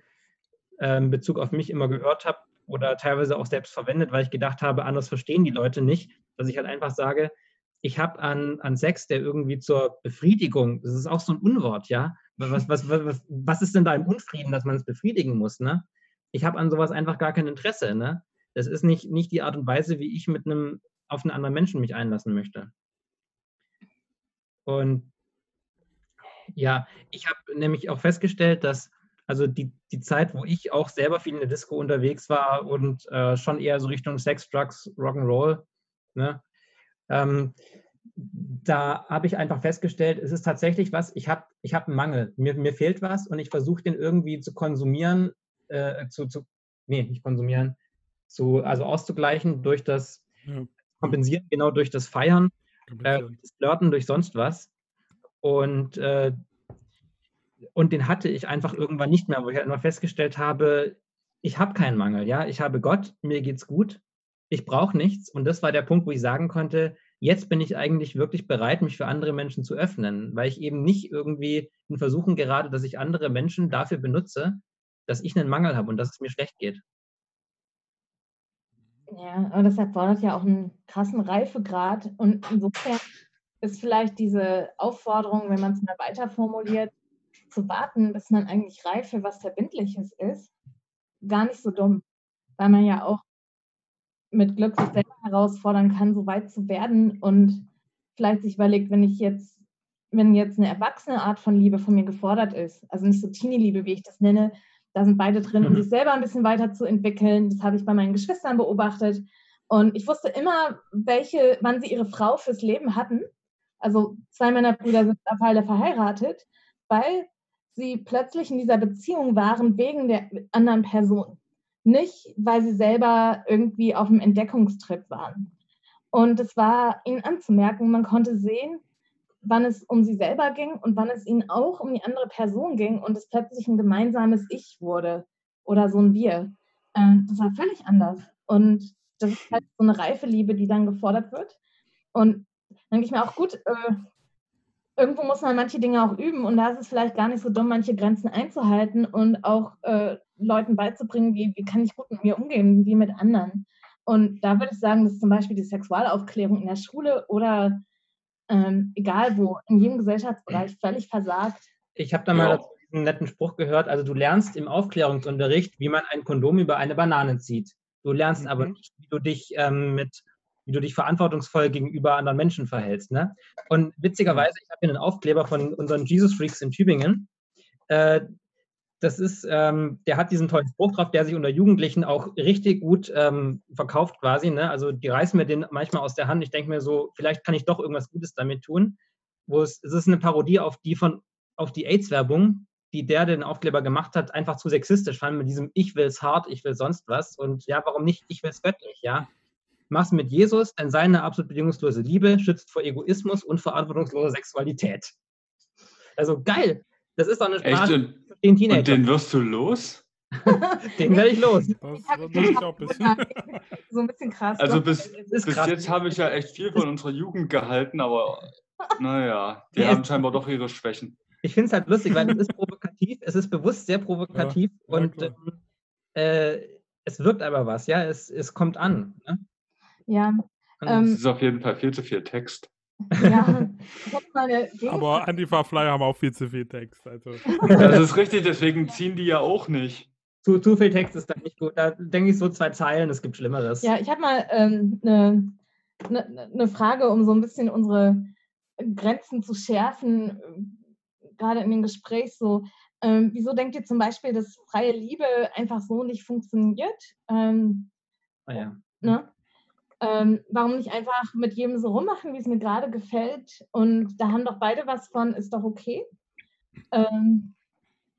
äh, in Bezug auf mich immer gehört habe oder teilweise auch selbst verwendet, weil ich gedacht habe, anders verstehen die Leute nicht, dass ich halt einfach sage, ich habe an, an Sex, der irgendwie zur Befriedigung, das ist auch so ein Unwort, ja. Was, was, was, was ist denn da im Unfrieden, dass man es befriedigen muss, ne? Ich habe an sowas einfach gar kein Interesse, ne? Das ist nicht, nicht die Art und Weise, wie ich mit einem auf einen anderen Menschen mich einlassen möchte. Und ja, ich habe nämlich auch festgestellt, dass also die, die Zeit, wo ich auch selber viel in der Disco unterwegs war und äh, schon eher so Richtung Sex, Drugs, Rock'n'Roll, ne? Ähm, da habe ich einfach festgestellt, es ist tatsächlich was, ich habe ich hab einen Mangel, mir, mir fehlt was und ich versuche den irgendwie zu konsumieren, äh, zu, zu, nee, nicht konsumieren, zu, also auszugleichen durch das ja. Kompensieren, genau durch das Feiern, äh, das Flirten, durch sonst was. Und äh, und den hatte ich einfach irgendwann nicht mehr, wo ich halt immer festgestellt habe, ich habe keinen Mangel, ja, ich habe Gott, mir geht's gut, ich brauche nichts. Und das war der Punkt, wo ich sagen konnte, jetzt bin ich eigentlich wirklich bereit, mich für andere Menschen zu öffnen, weil ich eben nicht irgendwie in Versuchen gerade, dass ich andere Menschen dafür benutze, dass ich einen Mangel habe und dass es mir schlecht geht. Ja, aber das erfordert ja auch einen krassen Reifegrad. Und insofern ist vielleicht diese Aufforderung, wenn man es mal weiter formuliert, zu warten, bis man eigentlich reif für was Verbindliches ist, gar nicht so dumm, weil man ja auch mit Glück sich selber herausfordern kann, so weit zu werden und vielleicht sich überlegt, wenn ich jetzt, wenn jetzt eine erwachsene Art von Liebe von mir gefordert ist, also nicht so Teenie-Liebe, wie ich das nenne, da sind beide drin, um mhm. sich selber ein bisschen weiterzuentwickeln. Das habe ich bei meinen Geschwistern beobachtet. Und ich wusste immer, welche, wann sie ihre Frau fürs Leben hatten. Also zwei meiner Brüder sind mittlerweile verheiratet, weil sie plötzlich in dieser Beziehung waren wegen der anderen Person. Nicht, weil sie selber irgendwie auf einem Entdeckungstrip waren. Und es war ihnen anzumerken, man konnte sehen, wann es um sie selber ging und wann es ihnen auch um die andere Person ging und es plötzlich ein gemeinsames Ich wurde oder so ein Wir. Ähm, das war völlig anders. Und das ist halt so eine reife Liebe, die dann gefordert wird. Und dann denke ich mir auch, gut, äh, irgendwo muss man manche Dinge auch üben und da ist es vielleicht gar nicht so dumm, manche Grenzen einzuhalten und auch äh, Leuten beizubringen, wie, wie kann ich gut mit mir umgehen, wie mit anderen. Und da würde ich sagen, dass zum Beispiel die Sexualaufklärung in der Schule oder ähm, egal wo, in jedem Gesellschaftsbereich völlig versagt. Ich habe da mal ja. einen netten Spruch gehört. Also du lernst im Aufklärungsunterricht, wie man ein Kondom über eine Banane zieht. Du lernst mhm. aber nicht, wie du dich ähm, mit wie du dich verantwortungsvoll gegenüber anderen Menschen verhältst. Ne? Und witzigerweise, ich habe hier einen Aufkleber von unseren Jesus Freaks in Tübingen. Äh, das ist, ähm, der hat diesen tollen Spruch drauf, der sich unter Jugendlichen auch richtig gut ähm, verkauft quasi. Ne? Also die reißen mir den manchmal aus der Hand. Ich denke mir so, vielleicht kann ich doch irgendwas Gutes damit tun. wo es, es ist eine Parodie auf die von auf die AIDS-Werbung, die der den Aufkleber gemacht hat, einfach zu sexistisch fand mit diesem Ich will's hart, ich will sonst was. Und ja, warum nicht? Ich will's göttlich, ja. Mach's mit Jesus, denn seine absolut bedingungslose Liebe schützt vor Egoismus und verantwortungsloser Sexualität. Also geil. Das ist doch eine Sprache Echt? Und, den Teenager. Und den wirst du los? den werde ich los. Das, ich auch bisschen. so ein bisschen krass. Also bis, bis krass. jetzt habe ich ja echt viel von unserer Jugend gehalten, aber naja, die ja, haben scheinbar doch ihre Schwächen. Ich finde es halt lustig, weil es ist provokativ, es ist bewusst sehr provokativ ja, und ähm, äh, es wirkt aber was, ja, es, es kommt an. Ne? Ja. Ähm, es ist auf jeden Fall viel zu viel Text. Ja, aber Antifa-Flyer haben auch viel zu viel Text. Also. Das ist richtig, deswegen ziehen die ja auch nicht. Zu, zu viel Text ist dann nicht gut. Da denke ich so zwei Zeilen, es gibt Schlimmeres. Ja, ich habe mal eine ähm, ne, ne, ne Frage, um so ein bisschen unsere Grenzen zu schärfen, gerade in dem Gespräch so. Ähm, wieso denkt ihr zum Beispiel, dass freie Liebe einfach so nicht funktioniert? Ähm, ah ja. Ne? Ähm, warum nicht einfach mit jedem so rummachen, wie es mir gerade gefällt? Und da haben doch beide was von, ist doch okay. Ähm,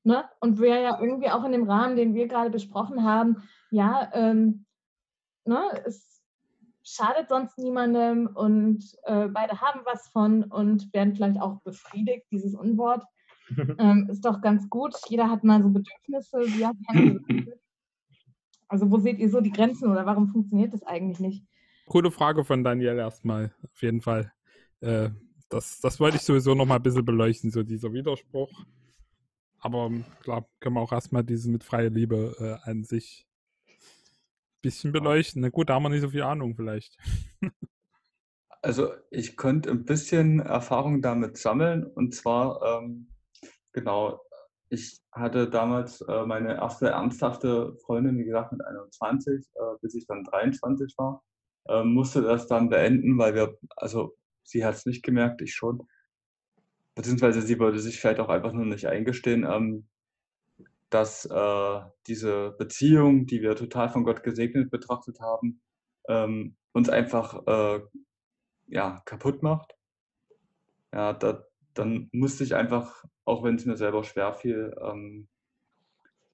ne? Und wir ja irgendwie auch in dem Rahmen, den wir gerade besprochen haben, ja, ähm, ne, es schadet sonst niemandem und äh, beide haben was von und werden vielleicht auch befriedigt, dieses Unwort. ähm, ist doch ganz gut. Jeder hat mal so Bedürfnisse. also wo seht ihr so die Grenzen oder warum funktioniert das eigentlich nicht? Coole Frage von Daniel erstmal, auf jeden Fall. Äh, das, das wollte ich sowieso noch mal ein bisschen beleuchten, so dieser Widerspruch. Aber ähm, klar, können wir auch erstmal dieses mit freier Liebe äh, an sich ein bisschen beleuchten. Na gut, da haben wir nicht so viel Ahnung vielleicht. Also ich konnte ein bisschen Erfahrung damit sammeln und zwar, ähm, genau, ich hatte damals äh, meine erste ernsthafte Freundin, wie gesagt, mit 21, äh, bis ich dann 23 war äh, musste das dann beenden, weil wir, also sie hat es nicht gemerkt, ich schon. Beziehungsweise sie wollte sich vielleicht auch einfach nur nicht eingestehen, ähm, dass äh, diese Beziehung, die wir total von Gott gesegnet betrachtet haben, ähm, uns einfach äh, ja, kaputt macht. Ja, da, dann musste ich einfach, auch wenn es mir selber schwer fiel, ähm,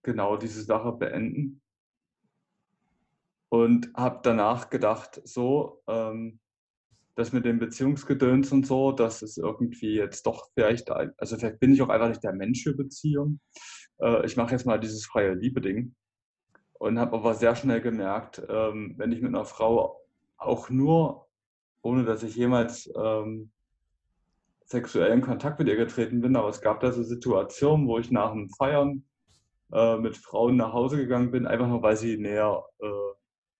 genau diese Sache beenden und habe danach gedacht, so, ähm, das mit dem Beziehungsgedöns und so, das ist irgendwie jetzt doch vielleicht, also vielleicht bin ich auch einfach nicht der Mensch für Beziehung. Äh, ich mache jetzt mal dieses freie Liebe-Ding und habe aber sehr schnell gemerkt, ähm, wenn ich mit einer Frau auch nur, ohne dass ich jemals ähm, sexuellen Kontakt mit ihr getreten bin, aber es gab da so Situationen, wo ich nach dem Feiern äh, mit Frauen nach Hause gegangen bin, einfach nur weil sie näher äh,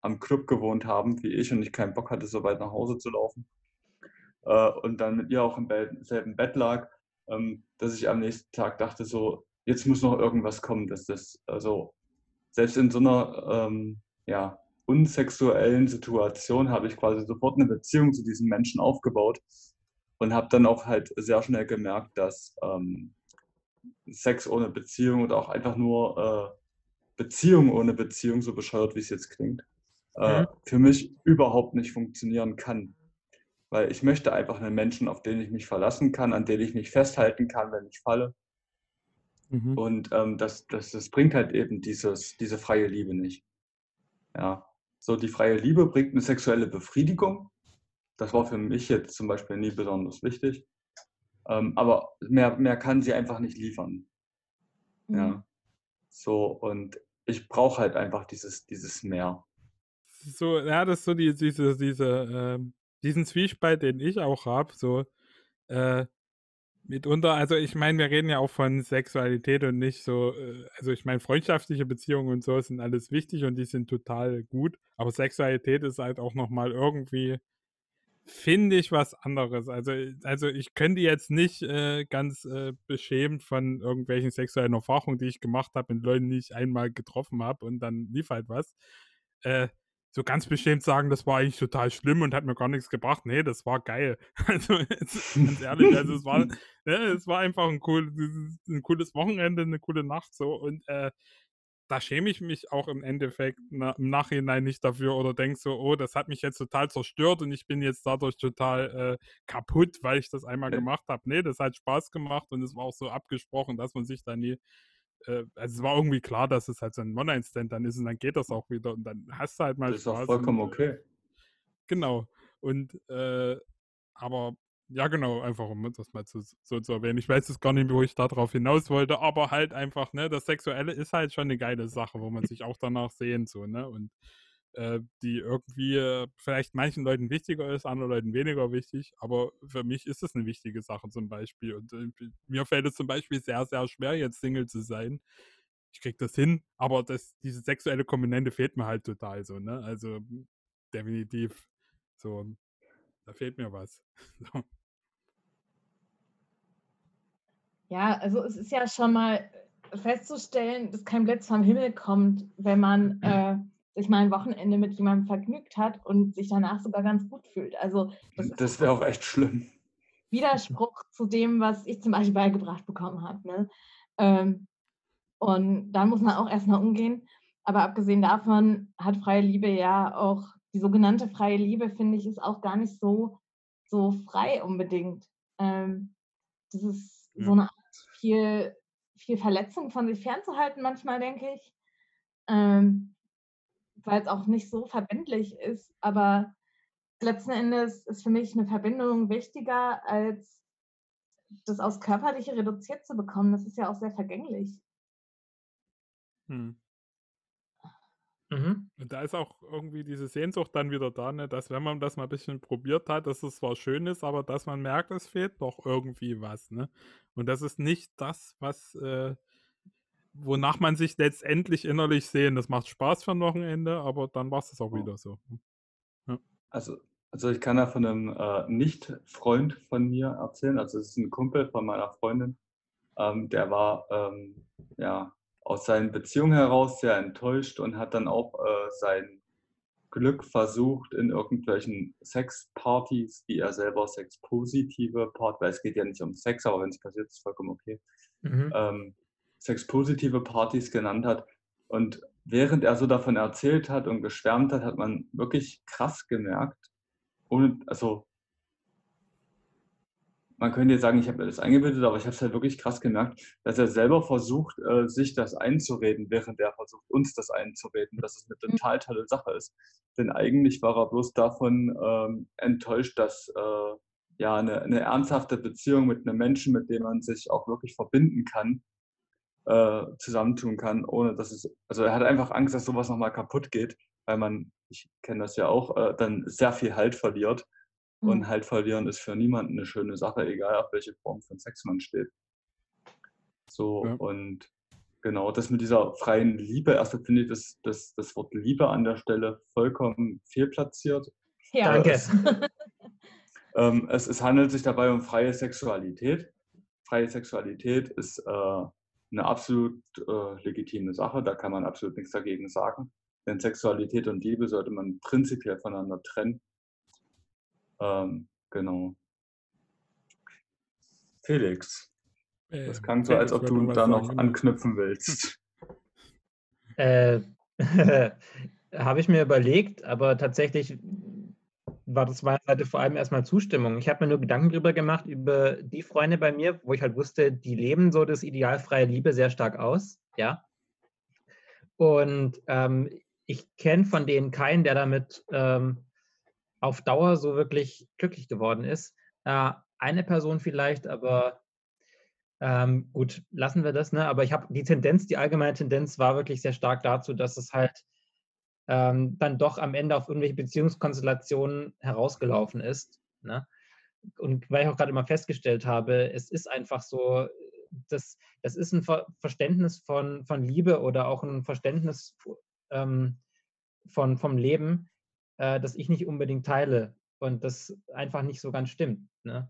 am Club gewohnt haben wie ich und ich keinen Bock hatte, so weit nach Hause zu laufen. Äh, und dann mit ihr auch im selben Bett lag, ähm, dass ich am nächsten Tag dachte, so, jetzt muss noch irgendwas kommen, dass das, also selbst in so einer ähm, ja, unsexuellen Situation habe ich quasi sofort eine Beziehung zu diesem Menschen aufgebaut und habe dann auch halt sehr schnell gemerkt, dass ähm, Sex ohne Beziehung oder auch einfach nur äh, Beziehung ohne Beziehung, so bescheuert wie es jetzt klingt, äh, mhm. für mich überhaupt nicht funktionieren kann. Weil ich möchte einfach einen Menschen, auf den ich mich verlassen kann, an den ich mich festhalten kann, wenn ich falle. Mhm. Und ähm, das, das, das bringt halt eben dieses, diese freie Liebe nicht. Ja. So, die freie Liebe bringt eine sexuelle Befriedigung. Das war für mich jetzt zum Beispiel nie besonders wichtig. Ähm, aber mehr, mehr kann sie einfach nicht liefern. Mhm. Ja. So, und ich brauche halt einfach dieses, dieses Mehr so, ja, das ist so die, diese, diese, äh, diesen Zwiespalt, den ich auch habe, so, äh, mitunter, also ich meine, wir reden ja auch von Sexualität und nicht so, äh, also ich meine, freundschaftliche Beziehungen und so sind alles wichtig und die sind total gut, aber Sexualität ist halt auch nochmal irgendwie, finde ich, was anderes. Also, also ich könnte jetzt nicht äh, ganz äh, beschämt von irgendwelchen sexuellen Erfahrungen, die ich gemacht habe, mit Leuten, die ich einmal getroffen habe und dann lief halt was. Äh, so ganz bestimmt sagen, das war eigentlich total schlimm und hat mir gar nichts gebracht. Nee, das war geil. Also ganz ehrlich, also es war, ne, es war einfach ein, cool, ein cooles Wochenende, eine coole Nacht so und äh, da schäme ich mich auch im Endeffekt na, im Nachhinein nicht dafür oder denke so, oh, das hat mich jetzt total zerstört und ich bin jetzt dadurch total äh, kaputt, weil ich das einmal ja. gemacht habe. Nee, das hat Spaß gemacht und es war auch so abgesprochen, dass man sich da nie äh, also es war irgendwie klar, dass es halt so ein One-Night-Stand dann ist und dann geht das auch wieder und dann hast du halt mal das ist auch vollkommen und, äh, okay. Genau. Und äh, aber ja, genau, einfach um das mal zu, so zu erwähnen. Ich weiß jetzt gar nicht, wo ich darauf hinaus wollte, aber halt einfach, ne, das Sexuelle ist halt schon eine geile Sache, wo man sich auch danach sehen, so, ne? Und äh, die irgendwie äh, vielleicht manchen Leuten wichtiger ist, anderen Leuten weniger wichtig, aber für mich ist es eine wichtige Sache zum Beispiel. Und äh, mir fällt es zum Beispiel sehr, sehr schwer, jetzt Single zu sein. Ich krieg das hin, aber das, diese sexuelle Komponente fehlt mir halt total so, ne? Also definitiv so, da fehlt mir was. so. Ja, also es ist ja schon mal festzustellen, dass kein Blitz vom Himmel kommt, wenn man äh, sich mal ein Wochenende mit jemandem vergnügt hat und sich danach sogar ganz gut fühlt. Also das, das wäre auch echt schlimm. Widerspruch zu dem, was ich zum Beispiel beigebracht bekommen habe. Ne? Ähm, und da muss man auch erstmal umgehen. Aber abgesehen davon hat freie Liebe ja auch, die sogenannte freie Liebe, finde ich, ist auch gar nicht so, so frei unbedingt. Ähm, das ist ja. so eine Art viel, viel Verletzung von sich fernzuhalten, manchmal denke ich. Ähm, weil es auch nicht so verbindlich ist. Aber letzten Endes ist für mich eine Verbindung wichtiger, als das aus Körperliche reduziert zu bekommen. Das ist ja auch sehr vergänglich. Hm. Mhm. Und da ist auch irgendwie diese Sehnsucht dann wieder da, ne? dass wenn man das mal ein bisschen probiert hat, dass es zwar schön ist, aber dass man merkt, es fehlt doch irgendwie was. Ne? Und das ist nicht das, was, äh, wonach man sich letztendlich innerlich sehen. Das macht Spaß für ein Wochenende, aber dann war es auch wieder so. Ja. Also, also ich kann da von einem äh, Nicht-Freund von mir erzählen. Also es ist ein Kumpel von meiner Freundin. Ähm, der war ähm, ja aus seinen Beziehungen heraus sehr enttäuscht und hat dann auch äh, sein Glück versucht in irgendwelchen Sexpartys, die er selber sexpositive Part, weil es geht ja nicht um Sex, aber wenn es passiert, ist es vollkommen okay, mhm. ähm, sexpositive Partys genannt hat. Und während er so davon erzählt hat und geschwärmt hat, hat man wirklich krass gemerkt, ohne, also man könnte jetzt sagen, ich habe mir das eingebildet, aber ich habe es halt wirklich krass gemerkt, dass er selber versucht, äh, sich das einzureden, während er versucht, uns das einzureden, dass es eine mhm. total tolle Sache ist. Denn eigentlich war er bloß davon ähm, enttäuscht, dass äh, ja eine, eine, ernsthafte Beziehung mit einem Menschen, mit dem man sich auch wirklich verbinden kann, äh, zusammentun kann, ohne dass es, also er hat einfach Angst, dass sowas nochmal kaputt geht, weil man, ich kenne das ja auch, äh, dann sehr viel Halt verliert und mhm. halt verlieren ist für niemanden eine schöne Sache, egal auf welche Form von Sex man steht. So, ja. und genau, das mit dieser freien Liebe, erstmal finde ich das, das, das Wort Liebe an der Stelle vollkommen fehlplatziert. Ja, danke. Es, ähm, es, es, handelt sich dabei um freie Sexualität. Freie Sexualität ist äh, eine absolut äh, legitime Sache, da kann man absolut nichts dagegen sagen. Denn Sexualität und Liebe sollte man prinzipiell voneinander trennen. Ähm, genau. Felix, äh, das klang so, als ob du da noch sagen. anknüpfen willst. Äh, habe ich mir überlegt, aber tatsächlich war das meiner Seite vor allem erstmal Zustimmung. Ich habe mir nur Gedanken darüber gemacht, über die Freunde bei mir, wo ich halt wusste, die leben so das idealfreie Liebe sehr stark aus. Ja. Und ähm, ich kenne von denen keinen, der damit ähm, auf Dauer so wirklich glücklich geworden ist. Äh, eine Person vielleicht, aber ähm, gut, lassen wir das. Ne? Aber ich habe die Tendenz, die allgemeine Tendenz war wirklich sehr stark dazu, dass es halt ähm, dann doch am Ende auf irgendwelche Beziehungskonstellationen herausgelaufen ist. Ne? Und weil ich auch gerade immer festgestellt habe, es ist einfach so, das, das ist ein Ver Verständnis von, von Liebe oder auch ein Verständnis ähm, von, vom Leben, äh, das ich nicht unbedingt teile und das einfach nicht so ganz stimmt. Ne?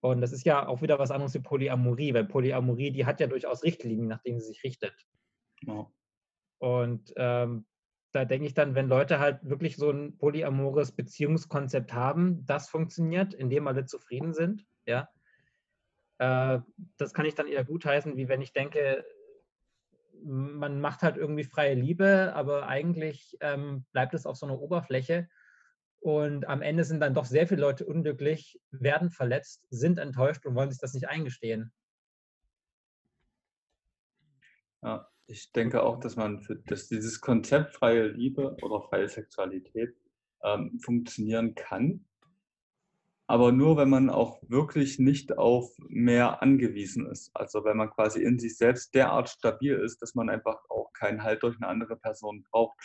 Und das ist ja auch wieder was anderes wie Polyamorie, weil Polyamorie, die hat ja durchaus Richtlinien, nach denen sie sich richtet. Ja. Und ähm, da denke ich dann, wenn Leute halt wirklich so ein polyamores Beziehungskonzept haben, das funktioniert, indem alle zufrieden sind, ja, äh, das kann ich dann eher gutheißen, wie wenn ich denke, man macht halt irgendwie freie Liebe, aber eigentlich ähm, bleibt es auf so einer Oberfläche. Und am Ende sind dann doch sehr viele Leute unglücklich, werden verletzt, sind enttäuscht und wollen sich das nicht eingestehen. Ja, ich denke auch, dass man für dass dieses Konzept freie Liebe oder freie Sexualität ähm, funktionieren kann, aber nur, wenn man auch wirklich nicht auf mehr angewiesen ist. Also wenn man quasi in sich selbst derart stabil ist, dass man einfach auch keinen Halt durch eine andere Person braucht.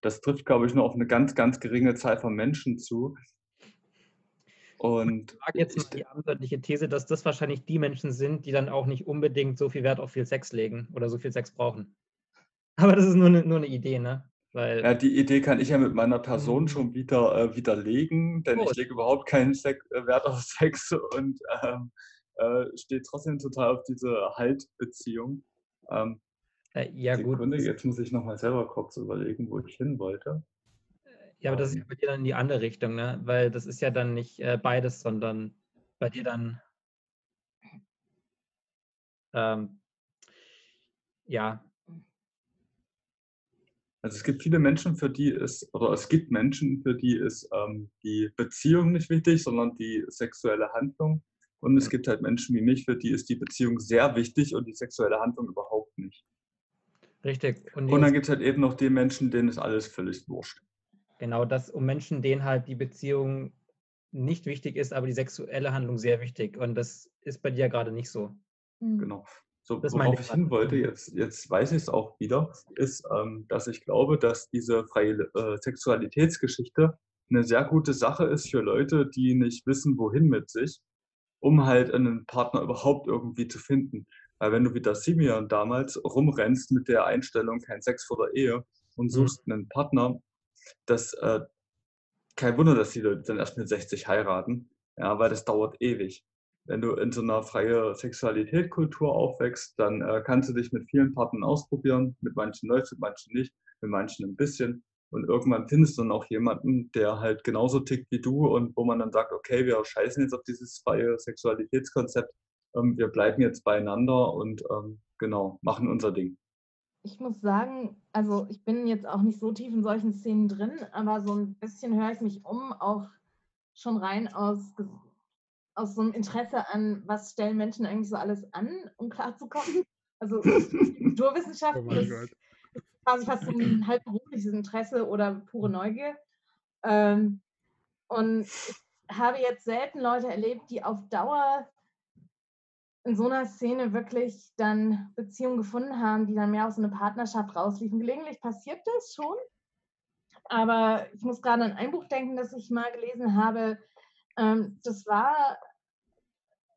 Das trifft, glaube ich, nur auf eine ganz, ganz geringe Zahl von Menschen zu. Und ich mag jetzt mal die antwortliche These, dass das wahrscheinlich die Menschen sind, die dann auch nicht unbedingt so viel Wert auf viel Sex legen oder so viel Sex brauchen. Aber das ist nur eine, nur eine Idee, ne? Weil ja, die Idee kann ich ja mit meiner Person mhm. schon wieder äh, widerlegen, denn oh. ich lege überhaupt keinen Sex, äh, Wert auf Sex und ähm, äh, stehe trotzdem total auf diese Haltbeziehung. Ähm, äh, ja, gut. Jetzt muss ich nochmal selber kurz überlegen, wo ich hin wollte. Ja, aber das ist bei dir dann in die andere Richtung, ne? Weil das ist ja dann nicht äh, beides, sondern bei dir dann ähm, ja, also es gibt viele Menschen, für die ist, oder es gibt Menschen, für die ist ähm, die Beziehung nicht wichtig, sondern die sexuelle Handlung. Und es gibt halt Menschen wie mich, für die ist die Beziehung sehr wichtig und die sexuelle Handlung überhaupt nicht. Richtig. Und, und dann gibt es halt eben noch die Menschen, denen ist alles völlig wurscht. Genau, das um Menschen, denen halt die Beziehung nicht wichtig ist, aber die sexuelle Handlung sehr wichtig. Und das ist bei dir gerade nicht so. Genau. So, das worauf ich hin wollte, jetzt, jetzt weiß ich es auch wieder, ist, ähm, dass ich glaube, dass diese freie äh, Sexualitätsgeschichte eine sehr gute Sache ist für Leute, die nicht wissen, wohin mit sich, um halt einen Partner überhaupt irgendwie zu finden. Weil wenn du wie das Simeon damals rumrennst mit der Einstellung, kein Sex vor der Ehe und mhm. suchst mhm. einen Partner, das äh, kein Wunder, dass die Leute dann erst mit 60 heiraten, ja, weil das dauert ewig wenn du in so einer freien Sexualität-Kultur aufwächst, dann äh, kannst du dich mit vielen Partnern ausprobieren. Mit manchen läuft mit manchen nicht, mit manchen ein bisschen. Und irgendwann findest du dann auch jemanden, der halt genauso tickt wie du und wo man dann sagt, okay, wir scheißen jetzt auf dieses freie Sexualitätskonzept, ähm, wir bleiben jetzt beieinander und ähm, genau, machen unser Ding. Ich muss sagen, also ich bin jetzt auch nicht so tief in solchen Szenen drin, aber so ein bisschen höre ich mich um, auch schon rein aus aus so einem Interesse an, was stellen Menschen eigentlich so alles an, um klarzukommen. Also Kulturwissenschaft oh ist, ist, quasi fast so ein halb berufliches Interesse oder pure Neugier. Ähm, und ich habe jetzt selten Leute erlebt, die auf Dauer in so einer Szene wirklich dann Beziehungen gefunden haben, die dann mehr aus so einer Partnerschaft rausliefen. Gelegentlich passiert das schon, aber ich muss gerade an ein Buch denken, das ich mal gelesen habe, ähm, das war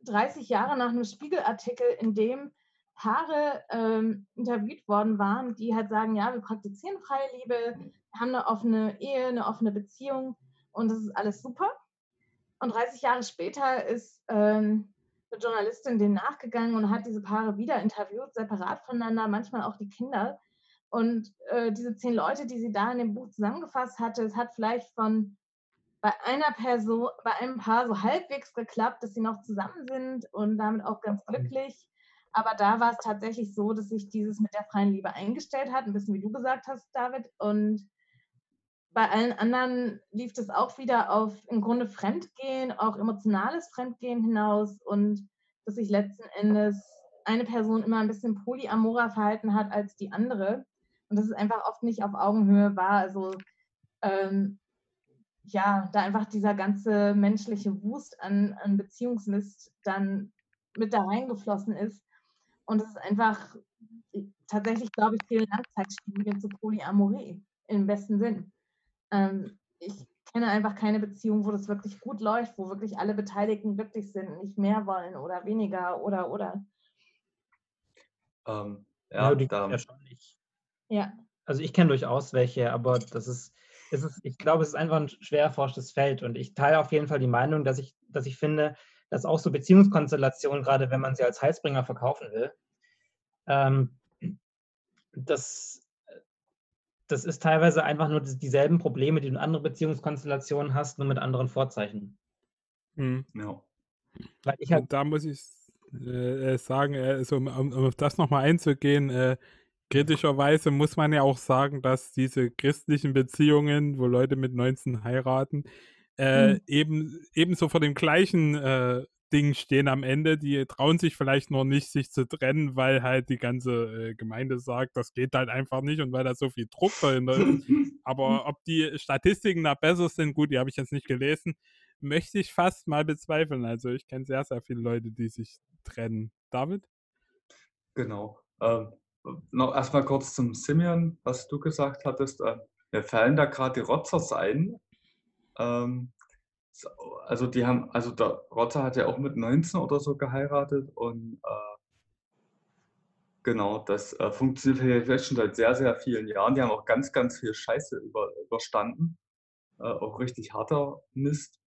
30 Jahre nach einem Spiegelartikel, in dem Paare ähm, interviewt worden waren, die halt sagen, ja, wir praktizieren freie Liebe, haben eine offene Ehe, eine offene Beziehung und das ist alles super. Und 30 Jahre später ist ähm, Journalistin dem nachgegangen und hat diese Paare wieder interviewt, separat voneinander, manchmal auch die Kinder. Und äh, diese zehn Leute, die sie da in dem Buch zusammengefasst hatte, es hat vielleicht von bei einer Person, bei einem Paar so halbwegs geklappt, dass sie noch zusammen sind und damit auch ganz glücklich. Aber da war es tatsächlich so, dass sich dieses mit der freien Liebe eingestellt hat, ein bisschen wie du gesagt hast, David. Und bei allen anderen lief das auch wieder auf im Grunde Fremdgehen, auch emotionales Fremdgehen hinaus und dass sich letzten Endes eine Person immer ein bisschen polyamorer verhalten hat als die andere und dass es einfach oft nicht auf Augenhöhe war. Also ähm, ja, da einfach dieser ganze menschliche Wust an, an Beziehungsmist dann mit da reingeflossen ist. Und es ist einfach, tatsächlich glaube ich, viele Langzeitstudien zu Polyamorie im besten Sinn. Ähm, ich kenne einfach keine Beziehung, wo das wirklich gut läuft, wo wirklich alle Beteiligten glücklich sind, nicht mehr wollen oder weniger oder oder. Ähm, ja, ja, die da, ja schon nicht. Ja. Also ich kenne durchaus welche, aber das ist, es ist, ich glaube, es ist einfach ein schwer erforschtes Feld und ich teile auf jeden Fall die Meinung, dass ich, dass ich finde, dass auch so Beziehungskonstellationen, gerade wenn man sie als Heilsbringer verkaufen will, ähm, das, das ist teilweise einfach nur dieselben Probleme, die du in anderen Beziehungskonstellationen hast, nur mit anderen Vorzeichen. Hm. Ja. Weil ich halt, da muss ich äh, sagen, äh, so, um, um, auf das nochmal einzugehen, äh, kritischerweise muss man ja auch sagen, dass diese christlichen Beziehungen, wo Leute mit 19 heiraten, äh, mhm. eben ebenso vor dem gleichen äh, Ding stehen am Ende. Die trauen sich vielleicht noch nicht, sich zu trennen, weil halt die ganze äh, Gemeinde sagt, das geht halt einfach nicht und weil da so viel Druck dahinter ist. Aber ob die Statistiken da besser sind, gut, die habe ich jetzt nicht gelesen, möchte ich fast mal bezweifeln. Also ich kenne sehr, sehr viele Leute, die sich trennen. David? Genau. Ähm, noch erstmal kurz zum Simeon, was du gesagt hattest. Äh, mir fallen da gerade die Rotzers ein. Ähm, also die haben, also der Rotzer hat ja auch mit 19 oder so geheiratet und äh, genau, das äh, funktioniert jetzt schon seit sehr, sehr vielen Jahren. Die haben auch ganz, ganz viel Scheiße über, überstanden. Äh, auch richtig harter Mist.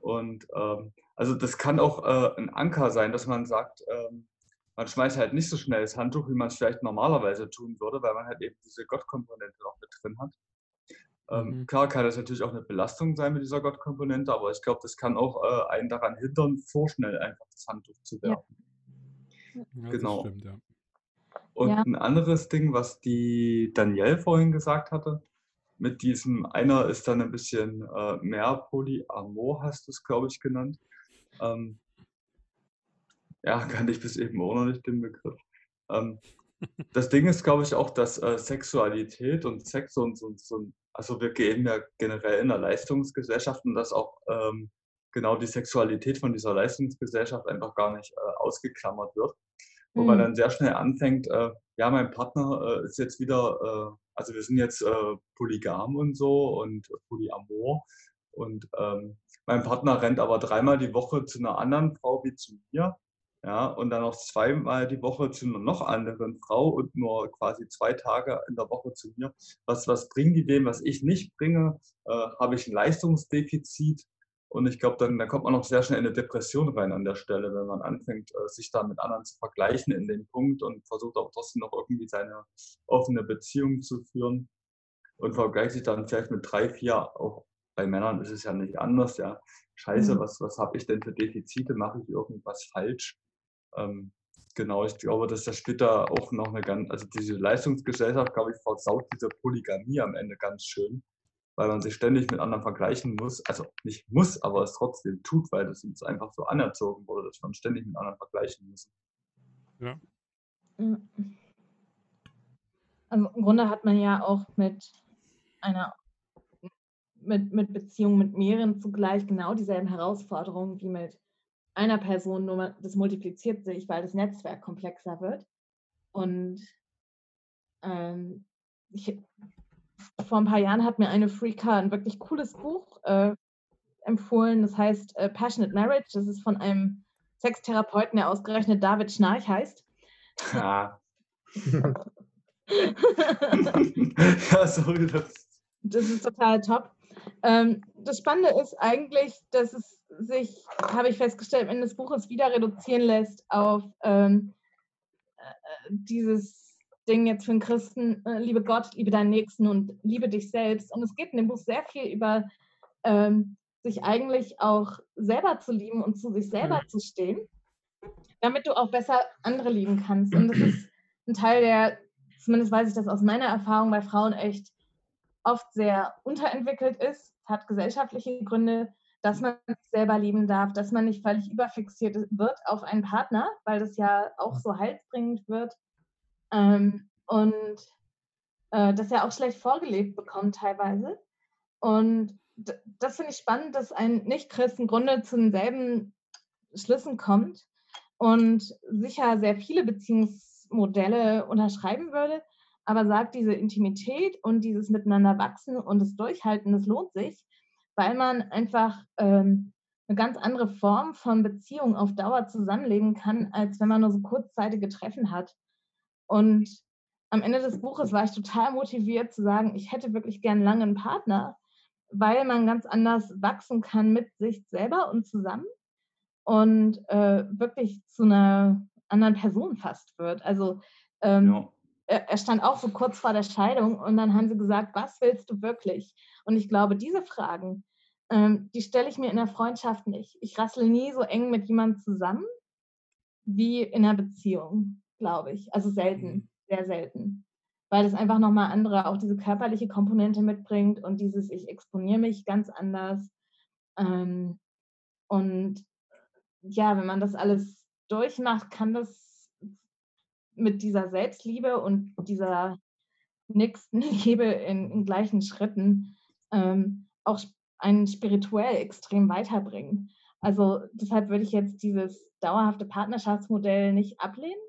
Und ähm, also das kann auch äh, ein Anker sein, dass man sagt, ähm, man schmeißt halt nicht so schnell das Handtuch, wie man es vielleicht normalerweise tun würde, weil man halt eben diese Gottkomponente noch mit drin hat. Ähm, mhm. Klar kann das natürlich auch eine Belastung sein mit dieser Gottkomponente, aber ich glaube, das kann auch äh, einen daran hindern, vorschnell einfach das Handtuch zu werfen. Ja. genau. Stimmt, ja. Und ja. ein anderes Ding, was die Danielle vorhin gesagt hatte, mit diesem, einer ist dann ein bisschen äh, mehr Polyamor, hast du es, glaube ich, genannt. Ähm, ja, kannte ich bis eben auch noch nicht den Begriff. Ähm, das Ding ist, glaube ich, auch, dass äh, Sexualität und Sex und so, so, also wir gehen ja generell in der Leistungsgesellschaft und dass auch ähm, genau die Sexualität von dieser Leistungsgesellschaft einfach gar nicht äh, ausgeklammert wird. Wo mhm. man dann sehr schnell anfängt, äh, ja, mein Partner äh, ist jetzt wieder, äh, also wir sind jetzt äh, polygam und so und polyamor und ähm, mein Partner rennt aber dreimal die Woche zu einer anderen Frau wie zu mir ja, und dann noch zweimal die Woche zu einer noch anderen Frau und nur quasi zwei Tage in der Woche zu mir. Was, was bringen die dem, was ich nicht bringe? Äh, Habe ich ein Leistungsdefizit? Und ich glaube, dann, dann kommt man noch sehr schnell in eine Depression rein an der Stelle, wenn man anfängt, äh, sich da mit anderen zu vergleichen in dem Punkt und versucht auch trotzdem noch irgendwie seine offene Beziehung zu führen und vergleicht sich dann vielleicht mit drei, vier, auch bei Männern ist es ja nicht anders, ja. Scheiße, mhm. was, was habe ich denn für Defizite? Mache ich irgendwas falsch? Ähm, genau, ich glaube, dass das später auch noch eine ganz, also diese Leistungsgesellschaft, glaube ich, versaut diese Polygamie am Ende ganz schön, weil man sich ständig mit anderen vergleichen muss. Also nicht muss, aber es trotzdem tut, weil das uns einfach so anerzogen wurde, dass man ständig mit anderen vergleichen muss. Ja. Also im Grunde hat man ja auch mit einer mit, mit Beziehungen mit mehreren zugleich genau dieselben Herausforderungen wie mit einer Person, nur das multipliziert sich, weil das Netzwerk komplexer wird. Und ähm, ich, vor ein paar Jahren hat mir eine Freaka ein wirklich cooles Buch äh, empfohlen. Das heißt äh, Passionate Marriage. Das ist von einem Sextherapeuten, der ausgerechnet David Schnarch heißt. Ja. ja, sorry. Das. das ist total top. Ähm, das Spannende ist eigentlich, dass es sich, habe ich festgestellt, am Ende des Buches wieder reduzieren lässt auf ähm, äh, dieses Ding jetzt für einen Christen, äh, liebe Gott, liebe deinen Nächsten und liebe dich selbst. Und es geht in dem Buch sehr viel über ähm, sich eigentlich auch selber zu lieben und zu sich selber mhm. zu stehen, damit du auch besser andere lieben kannst. Und das ist ein Teil, der, zumindest weiß ich das aus meiner Erfahrung bei Frauen echt oft sehr unterentwickelt ist, hat gesellschaftliche Gründe, dass man selber lieben darf, dass man nicht völlig überfixiert wird auf einen Partner, weil das ja auch so heilsbringend wird. Ähm, und äh, das ja auch schlecht vorgelebt bekommt teilweise. Und das finde ich spannend, dass ein Nicht-Christ im Grunde zu denselben Schlüssen kommt und sicher sehr viele Beziehungsmodelle unterschreiben würde, aber sagt, diese Intimität und dieses Miteinander wachsen und das Durchhalten, das lohnt sich weil man einfach ähm, eine ganz andere Form von Beziehung auf Dauer zusammenleben kann, als wenn man nur so kurzzeitige Treffen hat. Und am Ende des Buches war ich total motiviert zu sagen, ich hätte wirklich gern lange einen Partner, weil man ganz anders wachsen kann mit sich selber und zusammen und äh, wirklich zu einer anderen Person fast wird. Also ähm, ja. er, er stand auch so kurz vor der Scheidung und dann haben sie gesagt, was willst du wirklich? Und ich glaube, diese Fragen, ähm, die stelle ich mir in der Freundschaft nicht. Ich rassle nie so eng mit jemandem zusammen wie in einer Beziehung, glaube ich. Also selten, mhm. sehr selten. weil das einfach nochmal andere, auch diese körperliche Komponente mitbringt und dieses, ich exponiere mich ganz anders. Ähm, und ja, wenn man das alles durchmacht, kann das mit dieser Selbstliebe und dieser nächsten Liebe in, in gleichen Schritten ähm, auch einen spirituell extrem weiterbringen. Also deshalb würde ich jetzt dieses dauerhafte Partnerschaftsmodell nicht ablehnen.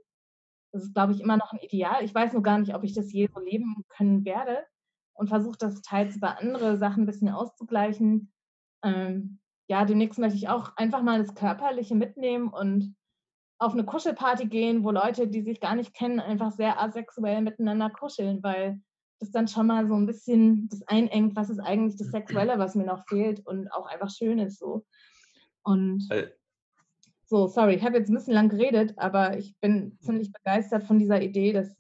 Das ist, glaube ich, immer noch ein Ideal. Ich weiß nur gar nicht, ob ich das je so leben können werde und versuche das teils über andere Sachen ein bisschen auszugleichen. Ähm, ja, demnächst möchte ich auch einfach mal das Körperliche mitnehmen und auf eine Kuschelparty gehen, wo Leute, die sich gar nicht kennen, einfach sehr asexuell miteinander kuscheln, weil das dann schon mal so ein bisschen das einengt, was ist eigentlich das Sexuelle, was mir noch fehlt und auch einfach schön ist so. Und so, sorry, ich habe jetzt ein bisschen lang geredet, aber ich bin ziemlich begeistert von dieser Idee, dass,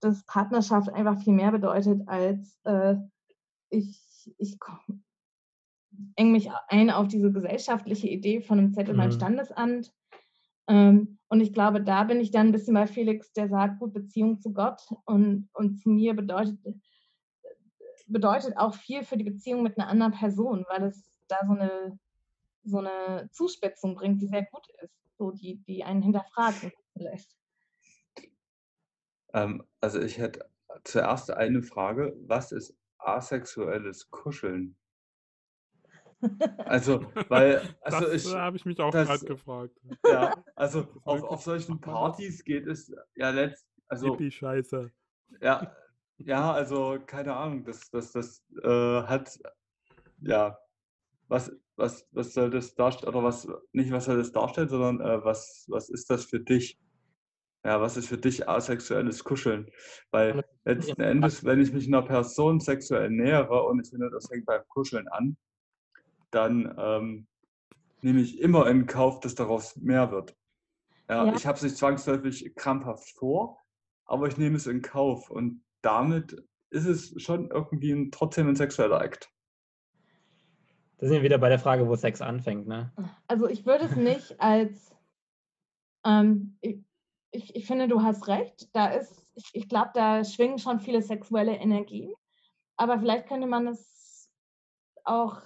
dass Partnerschaft einfach viel mehr bedeutet, als äh, ich, ich eng mich ein auf diese gesellschaftliche Idee von einem Zettel mhm. beim Standesamt. Ähm, und ich glaube, da bin ich dann ein bisschen bei Felix, der sagt, gut, Beziehung zu Gott und, und zu mir bedeutet, bedeutet auch viel für die Beziehung mit einer anderen Person, weil es da so eine, so eine Zuspitzung bringt, die sehr gut ist, so die, die einen hinterfragen lässt. Ähm, also ich hätte zuerst eine Frage, was ist asexuelles Kuscheln? Also, weil, also das ich. habe ich mich auch gerade gefragt. Ja, also auf, auf solchen Partys geht es ja letzt, also. Scheiße. Ja, ja, also keine Ahnung, das, das, das äh, hat, ja, was, was, was soll das darstellen, oder was, nicht was soll das darstellen, sondern äh, was, was ist das für dich? Ja, was ist für dich asexuelles Kuscheln? Weil letzten Endes, wenn ich mich einer Person sexuell nähere und ich finde, das hängt beim Kuscheln an, dann ähm, nehme ich immer in Kauf, dass daraus mehr wird. Ja, ja. Ich habe es nicht zwangsläufig krampfhaft vor, aber ich nehme es in Kauf und damit ist es schon irgendwie ein, trotzdem ein sexueller Akt. Da sind wir wieder bei der Frage, wo Sex anfängt, ne? Also ich würde es nicht als ähm, ich, ich, ich, finde, du hast recht. Da ist, ich, ich glaube, da schwingen schon viele sexuelle Energien. Aber vielleicht könnte man es auch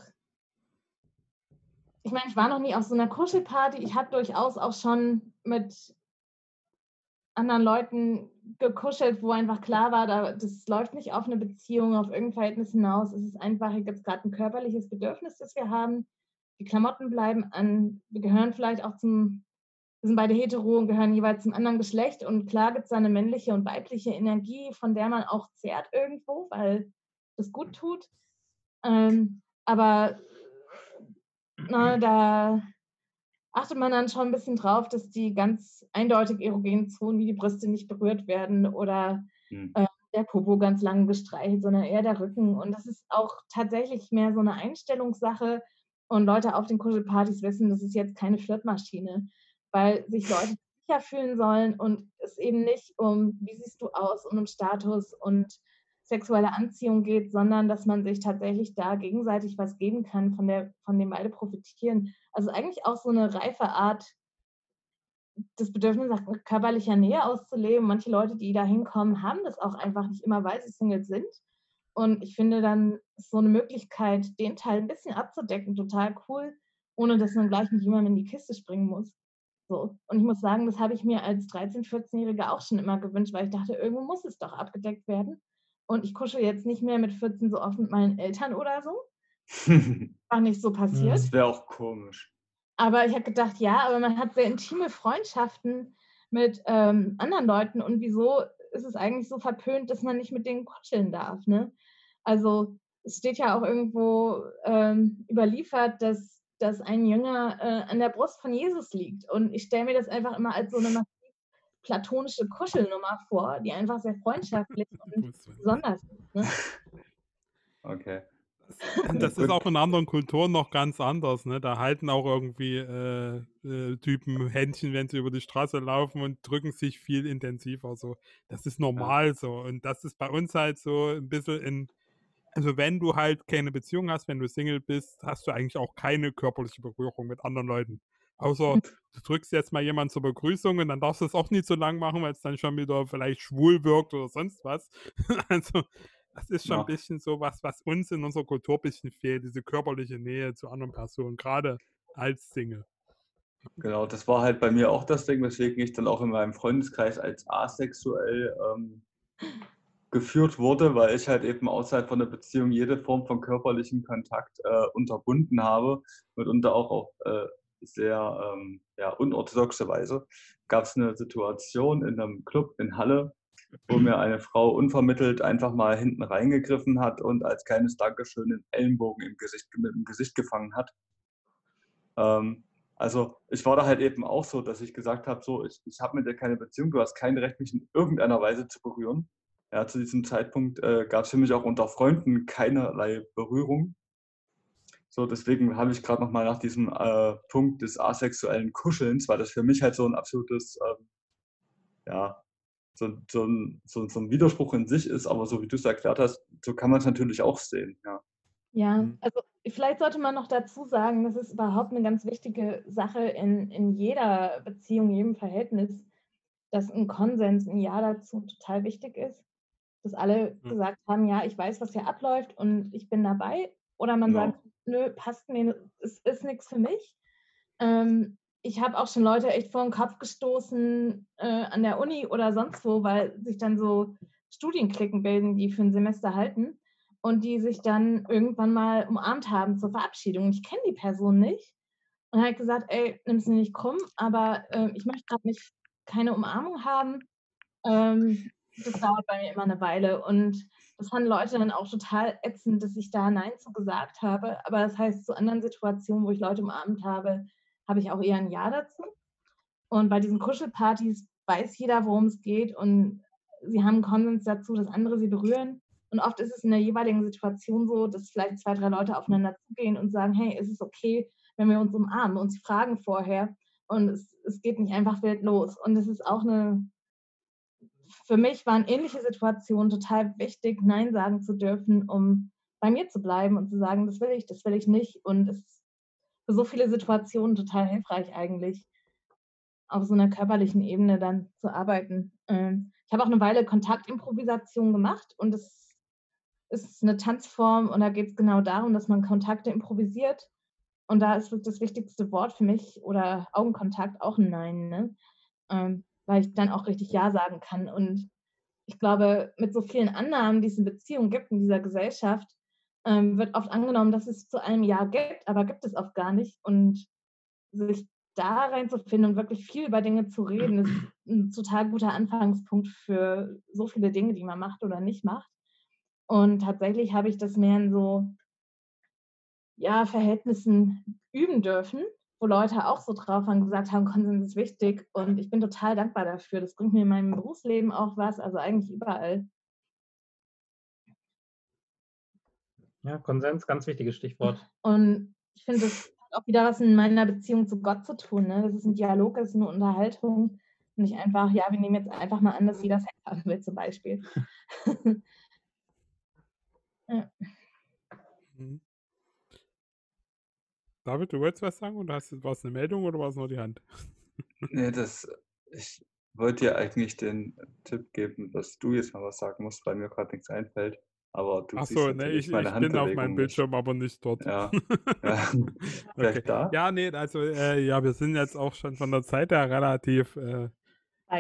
ich meine, ich war noch nie auf so einer Kuschelparty. Ich habe durchaus auch schon mit anderen Leuten gekuschelt, wo einfach klar war, da, das läuft nicht auf eine Beziehung, auf irgendein Verhältnis hinaus. Es ist einfach jetzt gerade ein körperliches Bedürfnis, das wir haben. Die Klamotten bleiben an. Wir gehören vielleicht auch zum, wir sind beide hetero und gehören jeweils zum anderen Geschlecht. Und klar gibt es eine männliche und weibliche Energie, von der man auch zehrt irgendwo, weil das gut tut. Ähm, aber na, da achtet man dann schon ein bisschen drauf, dass die ganz eindeutig erogenen Zonen wie die Brüste nicht berührt werden oder mhm. äh, der Popo ganz lang gestreichelt, sondern eher der Rücken. Und das ist auch tatsächlich mehr so eine Einstellungssache. Und Leute auf den Kuschelpartys wissen, das ist jetzt keine Flirtmaschine, weil sich Leute sicher fühlen sollen und es eben nicht um, wie siehst du aus und um Status und sexuelle Anziehung geht, sondern dass man sich tatsächlich da gegenseitig was geben kann, von, der, von dem beide profitieren. Also eigentlich auch so eine reife Art, das Bedürfnis nach körperlicher Nähe auszuleben. Manche Leute, die da hinkommen, haben das auch einfach nicht immer, weil sie Singles sind. Und ich finde dann so eine Möglichkeit, den Teil ein bisschen abzudecken, total cool, ohne dass man gleich mit jemandem in die Kiste springen muss. So. Und ich muss sagen, das habe ich mir als 13-, 14-Jährige auch schon immer gewünscht, weil ich dachte, irgendwo muss es doch abgedeckt werden. Und ich kuschel jetzt nicht mehr mit 14 so oft mit meinen Eltern oder so. War nicht so passiert. Das wäre auch komisch. Aber ich habe gedacht, ja, aber man hat sehr intime Freundschaften mit ähm, anderen Leuten und wieso ist es eigentlich so verpönt, dass man nicht mit denen kuscheln darf? Ne? Also es steht ja auch irgendwo ähm, überliefert, dass, dass ein Jünger äh, an der Brust von Jesus liegt. Und ich stelle mir das einfach immer als so eine platonische Kuschelnummer vor, die einfach sehr freundschaftlich und besonders ist. Ne? Okay. Das ist auch in anderen Kulturen noch ganz anders. Ne? Da halten auch irgendwie äh, äh, Typen Händchen, wenn sie über die Straße laufen und drücken sich viel intensiver. So. Das ist normal ja. so. Und das ist bei uns halt so ein bisschen in. Also, wenn du halt keine Beziehung hast, wenn du Single bist, hast du eigentlich auch keine körperliche Berührung mit anderen Leuten. Außer du drückst jetzt mal jemand zur Begrüßung und dann darfst du es auch nicht so lang machen, weil es dann schon wieder vielleicht schwul wirkt oder sonst was. also das ist schon ja. ein bisschen so was, was uns in unserer Kultur ein bisschen fehlt, diese körperliche Nähe zu anderen Personen, gerade als Single. Genau, das war halt bei mir auch das Ding, weswegen ich dann auch in meinem Freundeskreis als asexuell ähm, geführt wurde, weil ich halt eben außerhalb von der Beziehung jede Form von körperlichen Kontakt äh, unterbunden habe, mitunter auch auf äh, sehr ähm, ja, unorthodoxe Weise. Gab es eine Situation in einem Club in Halle, wo mir eine Frau unvermittelt einfach mal hinten reingegriffen hat und als kleines Dankeschön den Ellenbogen im Gesicht, mit dem Gesicht gefangen hat. Ähm, also ich war da halt eben auch so, dass ich gesagt habe, so, ich, ich habe mit dir keine Beziehung, du hast kein Recht, mich in irgendeiner Weise zu berühren. Ja, zu diesem Zeitpunkt äh, gab es für mich auch unter Freunden keinerlei Berührung. So, deswegen habe ich gerade nochmal nach diesem äh, Punkt des asexuellen Kuschelns, weil das für mich halt so ein absolutes, ähm, ja, so, so, ein, so, so, ein Widerspruch in sich ist, aber so wie du es erklärt hast, so kann man es natürlich auch sehen, ja. Ja, mhm. also vielleicht sollte man noch dazu sagen, das ist überhaupt eine ganz wichtige Sache in, in jeder Beziehung, jedem Verhältnis, dass ein Konsens, ein Ja dazu total wichtig ist dass alle mhm. gesagt haben, ja, ich weiß, was hier abläuft und ich bin dabei. Oder man ja. sagt, nö, passt mir, es ist nichts für mich. Ähm, ich habe auch schon Leute echt vor den Kopf gestoßen äh, an der Uni oder sonst wo, weil sich dann so Studienklicken bilden, die für ein Semester halten und die sich dann irgendwann mal umarmt haben zur Verabschiedung. Ich kenne die Person nicht und habe gesagt, ey, nimm es nicht krumm, aber äh, ich möchte gerade nicht keine Umarmung haben. Ähm, das dauert bei mir immer eine Weile. Und das fanden Leute dann auch total ätzend, dass ich da Nein zu gesagt habe. Aber das heißt, zu anderen Situationen, wo ich Leute umarmt habe, habe ich auch eher ein Ja dazu. Und bei diesen Kuschelpartys weiß jeder, worum es geht. Und sie haben Konsens dazu, dass andere sie berühren. Und oft ist es in der jeweiligen Situation so, dass vielleicht zwei, drei Leute aufeinander zugehen und sagen, hey, ist es okay, wenn wir uns umarmen, und sie fragen vorher. Und es, es geht nicht einfach wild los. Und es ist auch eine für mich waren ähnliche Situationen total wichtig, Nein sagen zu dürfen, um bei mir zu bleiben und zu sagen, das will ich, das will ich nicht. Und es ist für so viele Situationen total hilfreich eigentlich, auf so einer körperlichen Ebene dann zu arbeiten. Ähm, ich habe auch eine Weile Kontaktimprovisation gemacht und es ist eine Tanzform und da geht es genau darum, dass man Kontakte improvisiert. Und da ist das wichtigste Wort für mich oder Augenkontakt auch ein Nein. Ne? Weil ich dann auch richtig Ja sagen kann. Und ich glaube, mit so vielen Annahmen, die es in Beziehungen gibt in dieser Gesellschaft, ähm, wird oft angenommen, dass es zu einem Ja gibt, aber gibt es oft gar nicht. Und sich da reinzufinden und wirklich viel über Dinge zu reden, ist ein total guter Anfangspunkt für so viele Dinge, die man macht oder nicht macht. Und tatsächlich habe ich das mehr in so ja, Verhältnissen üben dürfen wo Leute auch so drauf waren, gesagt haben, Konsens ist wichtig. Und ich bin total dankbar dafür. Das bringt mir in meinem Berufsleben auch was, also eigentlich überall. Ja, Konsens, ganz wichtiges Stichwort. Und ich finde, das hat auch wieder was in meiner Beziehung zu Gott zu tun. Ne? Das ist ein Dialog, das ist eine Unterhaltung. Und nicht einfach, ja, wir nehmen jetzt einfach mal an, dass jeder Sex haben will, zum Beispiel. ja. David, du wolltest was sagen oder hast, war es eine Meldung oder war es nur die Hand? nee, das, ich wollte dir eigentlich den Tipp geben, dass du jetzt mal was sagen musst, weil mir gerade nichts einfällt. Aber du Ach so, nee, ich, ich bin auf meinem Bildschirm, nicht. aber nicht dort. Ja, ja. okay. da? Ja, nee, also äh, ja, wir sind jetzt auch schon von der Zeit her relativ äh,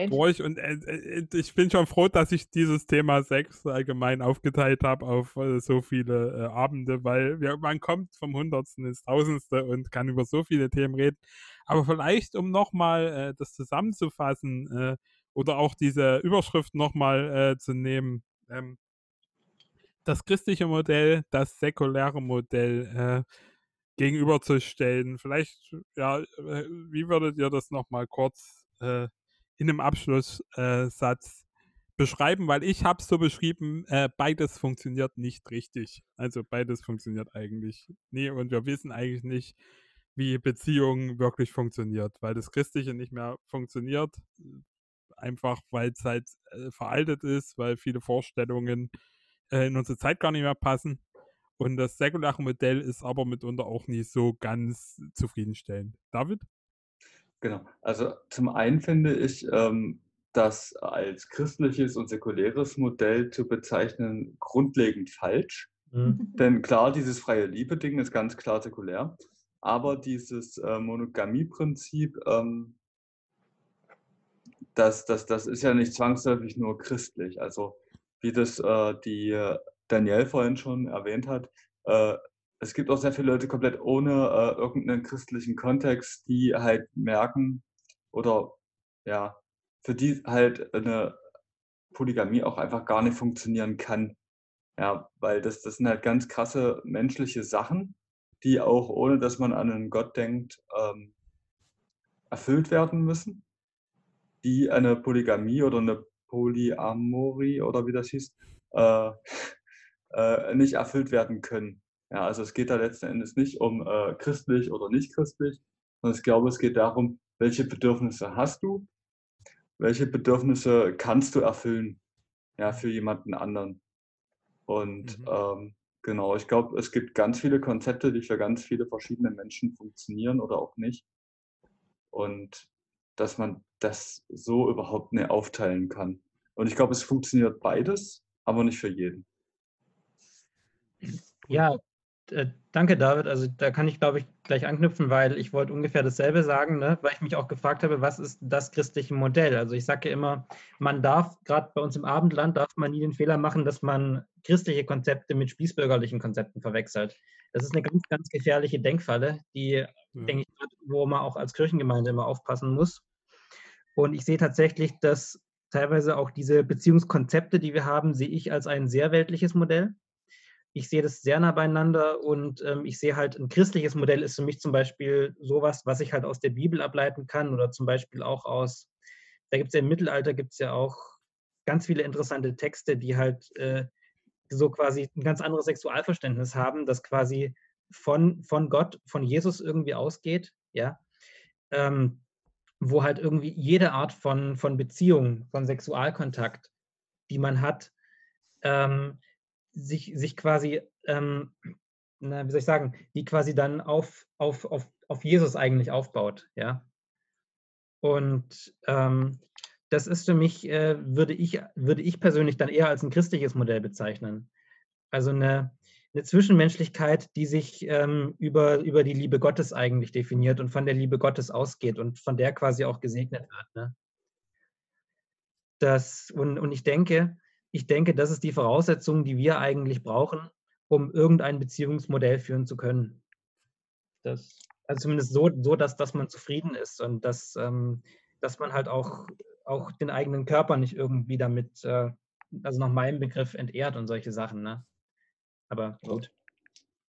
durch und äh, äh, ich bin schon froh, dass ich dieses Thema Sex allgemein aufgeteilt habe auf äh, so viele äh, Abende, weil wir, man kommt vom Hundertsten ins Tausendste und kann über so viele Themen reden. Aber vielleicht, um nochmal äh, das zusammenzufassen äh, oder auch diese Überschrift nochmal zu nehmen, ähm, das christliche Modell, das säkuläre Modell gegenüberzustellen. Vielleicht, ja, wie würdet ihr das nochmal kurz in einem Abschlusssatz beschreiben, weil ich habe es so beschrieben, äh, beides funktioniert nicht richtig. Also beides funktioniert eigentlich nie und wir wissen eigentlich nicht, wie Beziehung wirklich funktioniert, weil das Christliche nicht mehr funktioniert, einfach weil es halt äh, veraltet ist, weil viele Vorstellungen äh, in unsere Zeit gar nicht mehr passen. Und das säkulare Modell ist aber mitunter auch nicht so ganz zufriedenstellend. David? Genau. Also zum einen finde ich, ähm, das als christliches und säkuläres Modell zu bezeichnen, grundlegend falsch. Mhm. Denn klar, dieses freie Liebe-Ding ist ganz klar säkulär, aber dieses äh, Monogamie-Prinzip, ähm, das, das, das ist ja nicht zwangsläufig nur christlich. Also wie das äh, die Danielle vorhin schon erwähnt hat, äh, es gibt auch sehr viele Leute komplett ohne äh, irgendeinen christlichen Kontext, die halt merken oder ja, für die halt eine Polygamie auch einfach gar nicht funktionieren kann. Ja, weil das, das sind halt ganz krasse menschliche Sachen, die auch ohne dass man an einen Gott denkt, ähm, erfüllt werden müssen, die eine Polygamie oder eine Polyamorie oder wie das hieß, äh, äh, nicht erfüllt werden können. Ja, also es geht da letzten Endes nicht um äh, christlich oder nicht christlich, sondern ich glaube, es geht darum, welche Bedürfnisse hast du, welche Bedürfnisse kannst du erfüllen, ja, für jemanden anderen. Und mhm. ähm, genau, ich glaube, es gibt ganz viele Konzepte, die für ganz viele verschiedene Menschen funktionieren oder auch nicht. Und dass man das so überhaupt nicht aufteilen kann. Und ich glaube, es funktioniert beides, aber nicht für jeden. Ja, äh, danke, David. Also da kann ich, glaube ich, gleich anknüpfen, weil ich wollte ungefähr dasselbe sagen, ne? weil ich mich auch gefragt habe, was ist das christliche Modell? Also ich sage ja immer, man darf, gerade bei uns im Abendland, darf man nie den Fehler machen, dass man christliche Konzepte mit spießbürgerlichen Konzepten verwechselt. Das ist eine ganz, ganz gefährliche Denkfalle, die, ja. denke ich, wo man auch als Kirchengemeinde immer aufpassen muss. Und ich sehe tatsächlich, dass teilweise auch diese Beziehungskonzepte, die wir haben, sehe ich als ein sehr weltliches Modell ich sehe das sehr nah beieinander und ähm, ich sehe halt, ein christliches Modell ist für mich zum Beispiel sowas, was ich halt aus der Bibel ableiten kann oder zum Beispiel auch aus, da gibt es ja im Mittelalter, gibt es ja auch ganz viele interessante Texte, die halt äh, so quasi ein ganz anderes Sexualverständnis haben, das quasi von, von Gott, von Jesus irgendwie ausgeht, ja, ähm, wo halt irgendwie jede Art von, von Beziehung, von Sexualkontakt, die man hat, ähm, sich, sich quasi, ähm, na, wie soll ich sagen, die quasi dann auf, auf, auf, auf Jesus eigentlich aufbaut, ja. Und ähm, das ist für mich, äh, würde, ich, würde ich persönlich dann eher als ein christliches Modell bezeichnen. Also eine, eine Zwischenmenschlichkeit, die sich ähm, über, über die Liebe Gottes eigentlich definiert und von der Liebe Gottes ausgeht und von der quasi auch gesegnet wird. Ne? Das, und, und ich denke, ich denke, das ist die Voraussetzung, die wir eigentlich brauchen, um irgendein Beziehungsmodell führen zu können. Das, also zumindest so, so dass, dass man zufrieden ist und dass, ähm, dass man halt auch, auch den eigenen Körper nicht irgendwie damit, äh, also nach meinem Begriff, entehrt und solche Sachen. Ne? Aber gut.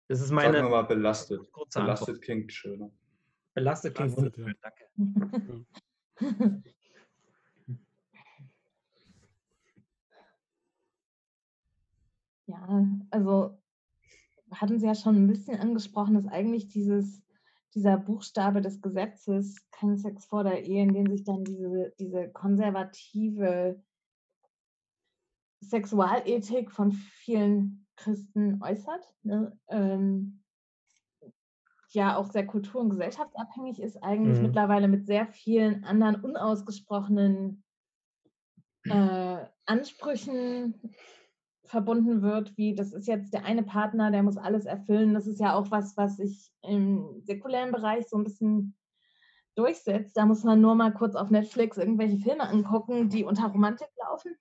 Das ist meine. Sagen wir mal belastet. Belastet Antwort. klingt schöner. Belastet klingt wunderschön, ja. danke. Ja, also hatten Sie ja schon ein bisschen angesprochen, dass eigentlich dieses, dieser Buchstabe des Gesetzes, kein Sex vor der Ehe, in dem sich dann diese, diese konservative Sexualethik von vielen Christen äußert, ne? ähm, ja auch sehr kultur- und gesellschaftsabhängig ist, eigentlich mhm. mittlerweile mit sehr vielen anderen unausgesprochenen äh, Ansprüchen verbunden wird, wie das ist jetzt der eine Partner, der muss alles erfüllen. Das ist ja auch was, was sich im säkulären Bereich so ein bisschen durchsetzt. Da muss man nur mal kurz auf Netflix irgendwelche Filme angucken, die unter Romantik laufen.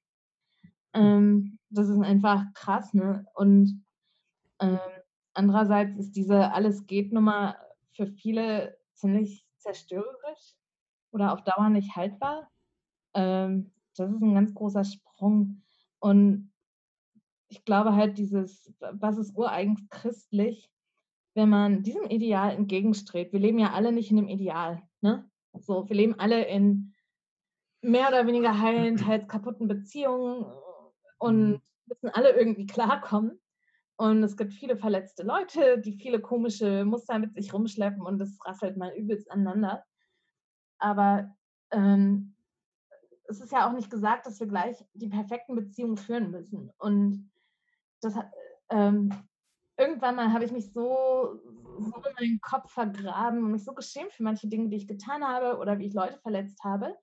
Ähm, das ist einfach krass, ne? Und ähm, andererseits ist diese Alles geht Nummer für viele ziemlich zerstörerisch oder auf Dauer nicht haltbar. Ähm, das ist ein ganz großer Sprung. Und ich glaube halt dieses, was ist ureigens christlich, wenn man diesem Ideal entgegenstrebt. Wir leben ja alle nicht in dem Ideal. Ne? So, wir leben alle in mehr oder weniger heilen, teils kaputten Beziehungen und mhm. müssen alle irgendwie klarkommen. Und es gibt viele verletzte Leute, die viele komische Muster mit sich rumschleppen und es rasselt mal übelst aneinander. Aber ähm, es ist ja auch nicht gesagt, dass wir gleich die perfekten Beziehungen führen müssen. Und das, ähm, irgendwann mal habe ich mich so, so in meinen Kopf vergraben und mich so geschämt für manche Dinge, die ich getan habe oder wie ich Leute verletzt habe.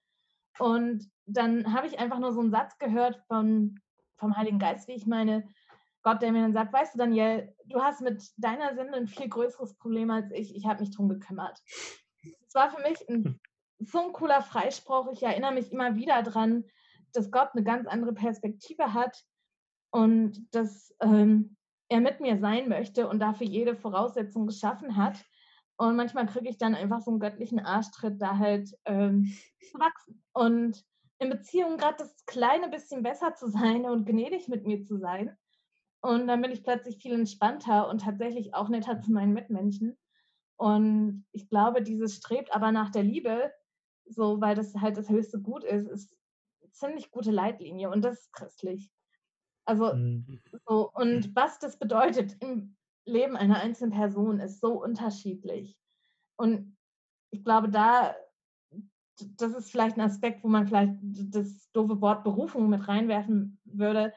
Und dann habe ich einfach nur so einen Satz gehört von, vom Heiligen Geist, wie ich meine, Gott, der mir dann sagt, weißt du, Daniel, du hast mit deiner Sünde ein viel größeres Problem als ich. Ich habe mich drum gekümmert. Es war für mich ein, so ein cooler Freispruch. Ich erinnere mich immer wieder daran, dass Gott eine ganz andere Perspektive hat und dass ähm, er mit mir sein möchte und dafür jede Voraussetzung geschaffen hat. Und manchmal kriege ich dann einfach so einen göttlichen Arschtritt, da halt ähm, zu wachsen. Und in Beziehungen gerade das kleine bisschen besser zu sein und gnädig mit mir zu sein. Und dann bin ich plötzlich viel entspannter und tatsächlich auch netter zu meinen Mitmenschen. Und ich glaube, dieses strebt aber nach der Liebe, so weil das halt das höchste Gut ist, ist eine ziemlich gute Leitlinie und das ist christlich. Also mhm. so, und was das bedeutet im Leben einer einzelnen Person ist so unterschiedlich. Und ich glaube, da, das ist vielleicht ein Aspekt, wo man vielleicht das doofe Wort Berufung mit reinwerfen würde.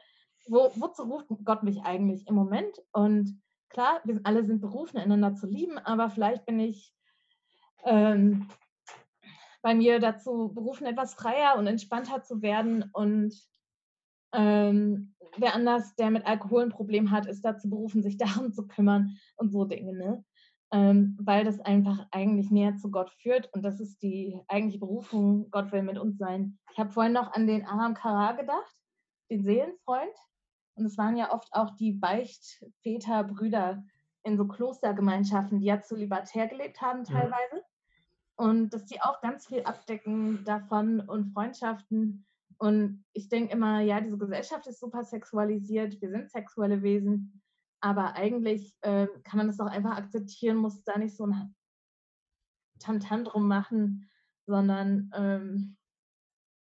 Wo, wozu ruft Gott mich eigentlich im Moment? Und klar, wir alle sind berufen, einander zu lieben, aber vielleicht bin ich ähm, bei mir dazu berufen, etwas freier und entspannter zu werden und ähm, wer anders, der mit Alkohol ein Problem hat, ist dazu berufen, sich darum zu kümmern und so Dinge, ne? Ähm, weil das einfach eigentlich näher zu Gott führt und das ist die eigentliche Berufung, Gott will mit uns sein. Ich habe vorhin noch an den Aram Kara gedacht, den Seelenfreund. Und es waren ja oft auch die Beichtväter, Brüder in so Klostergemeinschaften, die ja zu libertär gelebt haben teilweise. Ja. Und dass die auch ganz viel abdecken davon und Freundschaften und ich denke immer, ja, diese Gesellschaft ist super sexualisiert, wir sind sexuelle Wesen, aber eigentlich äh, kann man das doch einfach akzeptieren, muss da nicht so ein Tamtam drum machen, sondern ähm,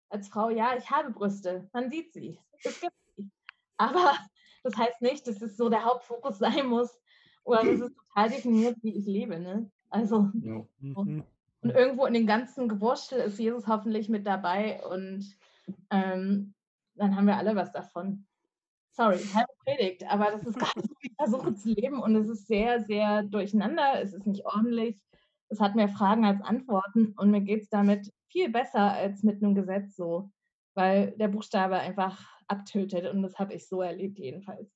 als Frau, ja, ich habe Brüste, man sieht sie, es gibt sie. Aber das heißt nicht, dass es so der Hauptfokus sein muss oder dass es total definiert, wie ich lebe. Ne? Also, ja. und, und irgendwo in dem ganzen Gewurschtel ist Jesus hoffentlich mit dabei und ähm, dann haben wir alle was davon. Sorry, halbe Predigt, aber das ist gerade so, ich versuche zu leben und es ist sehr, sehr durcheinander, es ist nicht ordentlich, es hat mehr Fragen als Antworten und mir geht es damit viel besser als mit einem Gesetz so, weil der Buchstabe einfach abtötet und das habe ich so erlebt jedenfalls.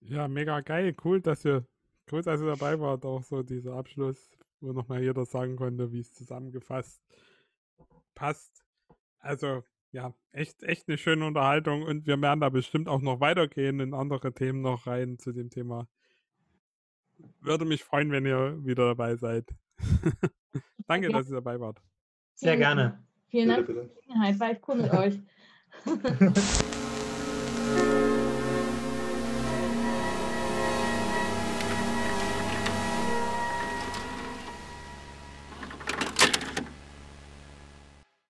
Ja, mega geil, cool, dass ihr, cool, dass ihr dabei wart, auch so dieser Abschluss wo nochmal jeder sagen konnte, wie es zusammengefasst passt. Also ja, echt, echt eine schöne Unterhaltung und wir werden da bestimmt auch noch weitergehen in andere Themen noch rein zu dem Thema. Würde mich freuen, wenn ihr wieder dabei seid. Danke, dass ihr dabei wart. Sehr gerne. Vielen Dank für die Gelegenheit. War echt cool mit euch.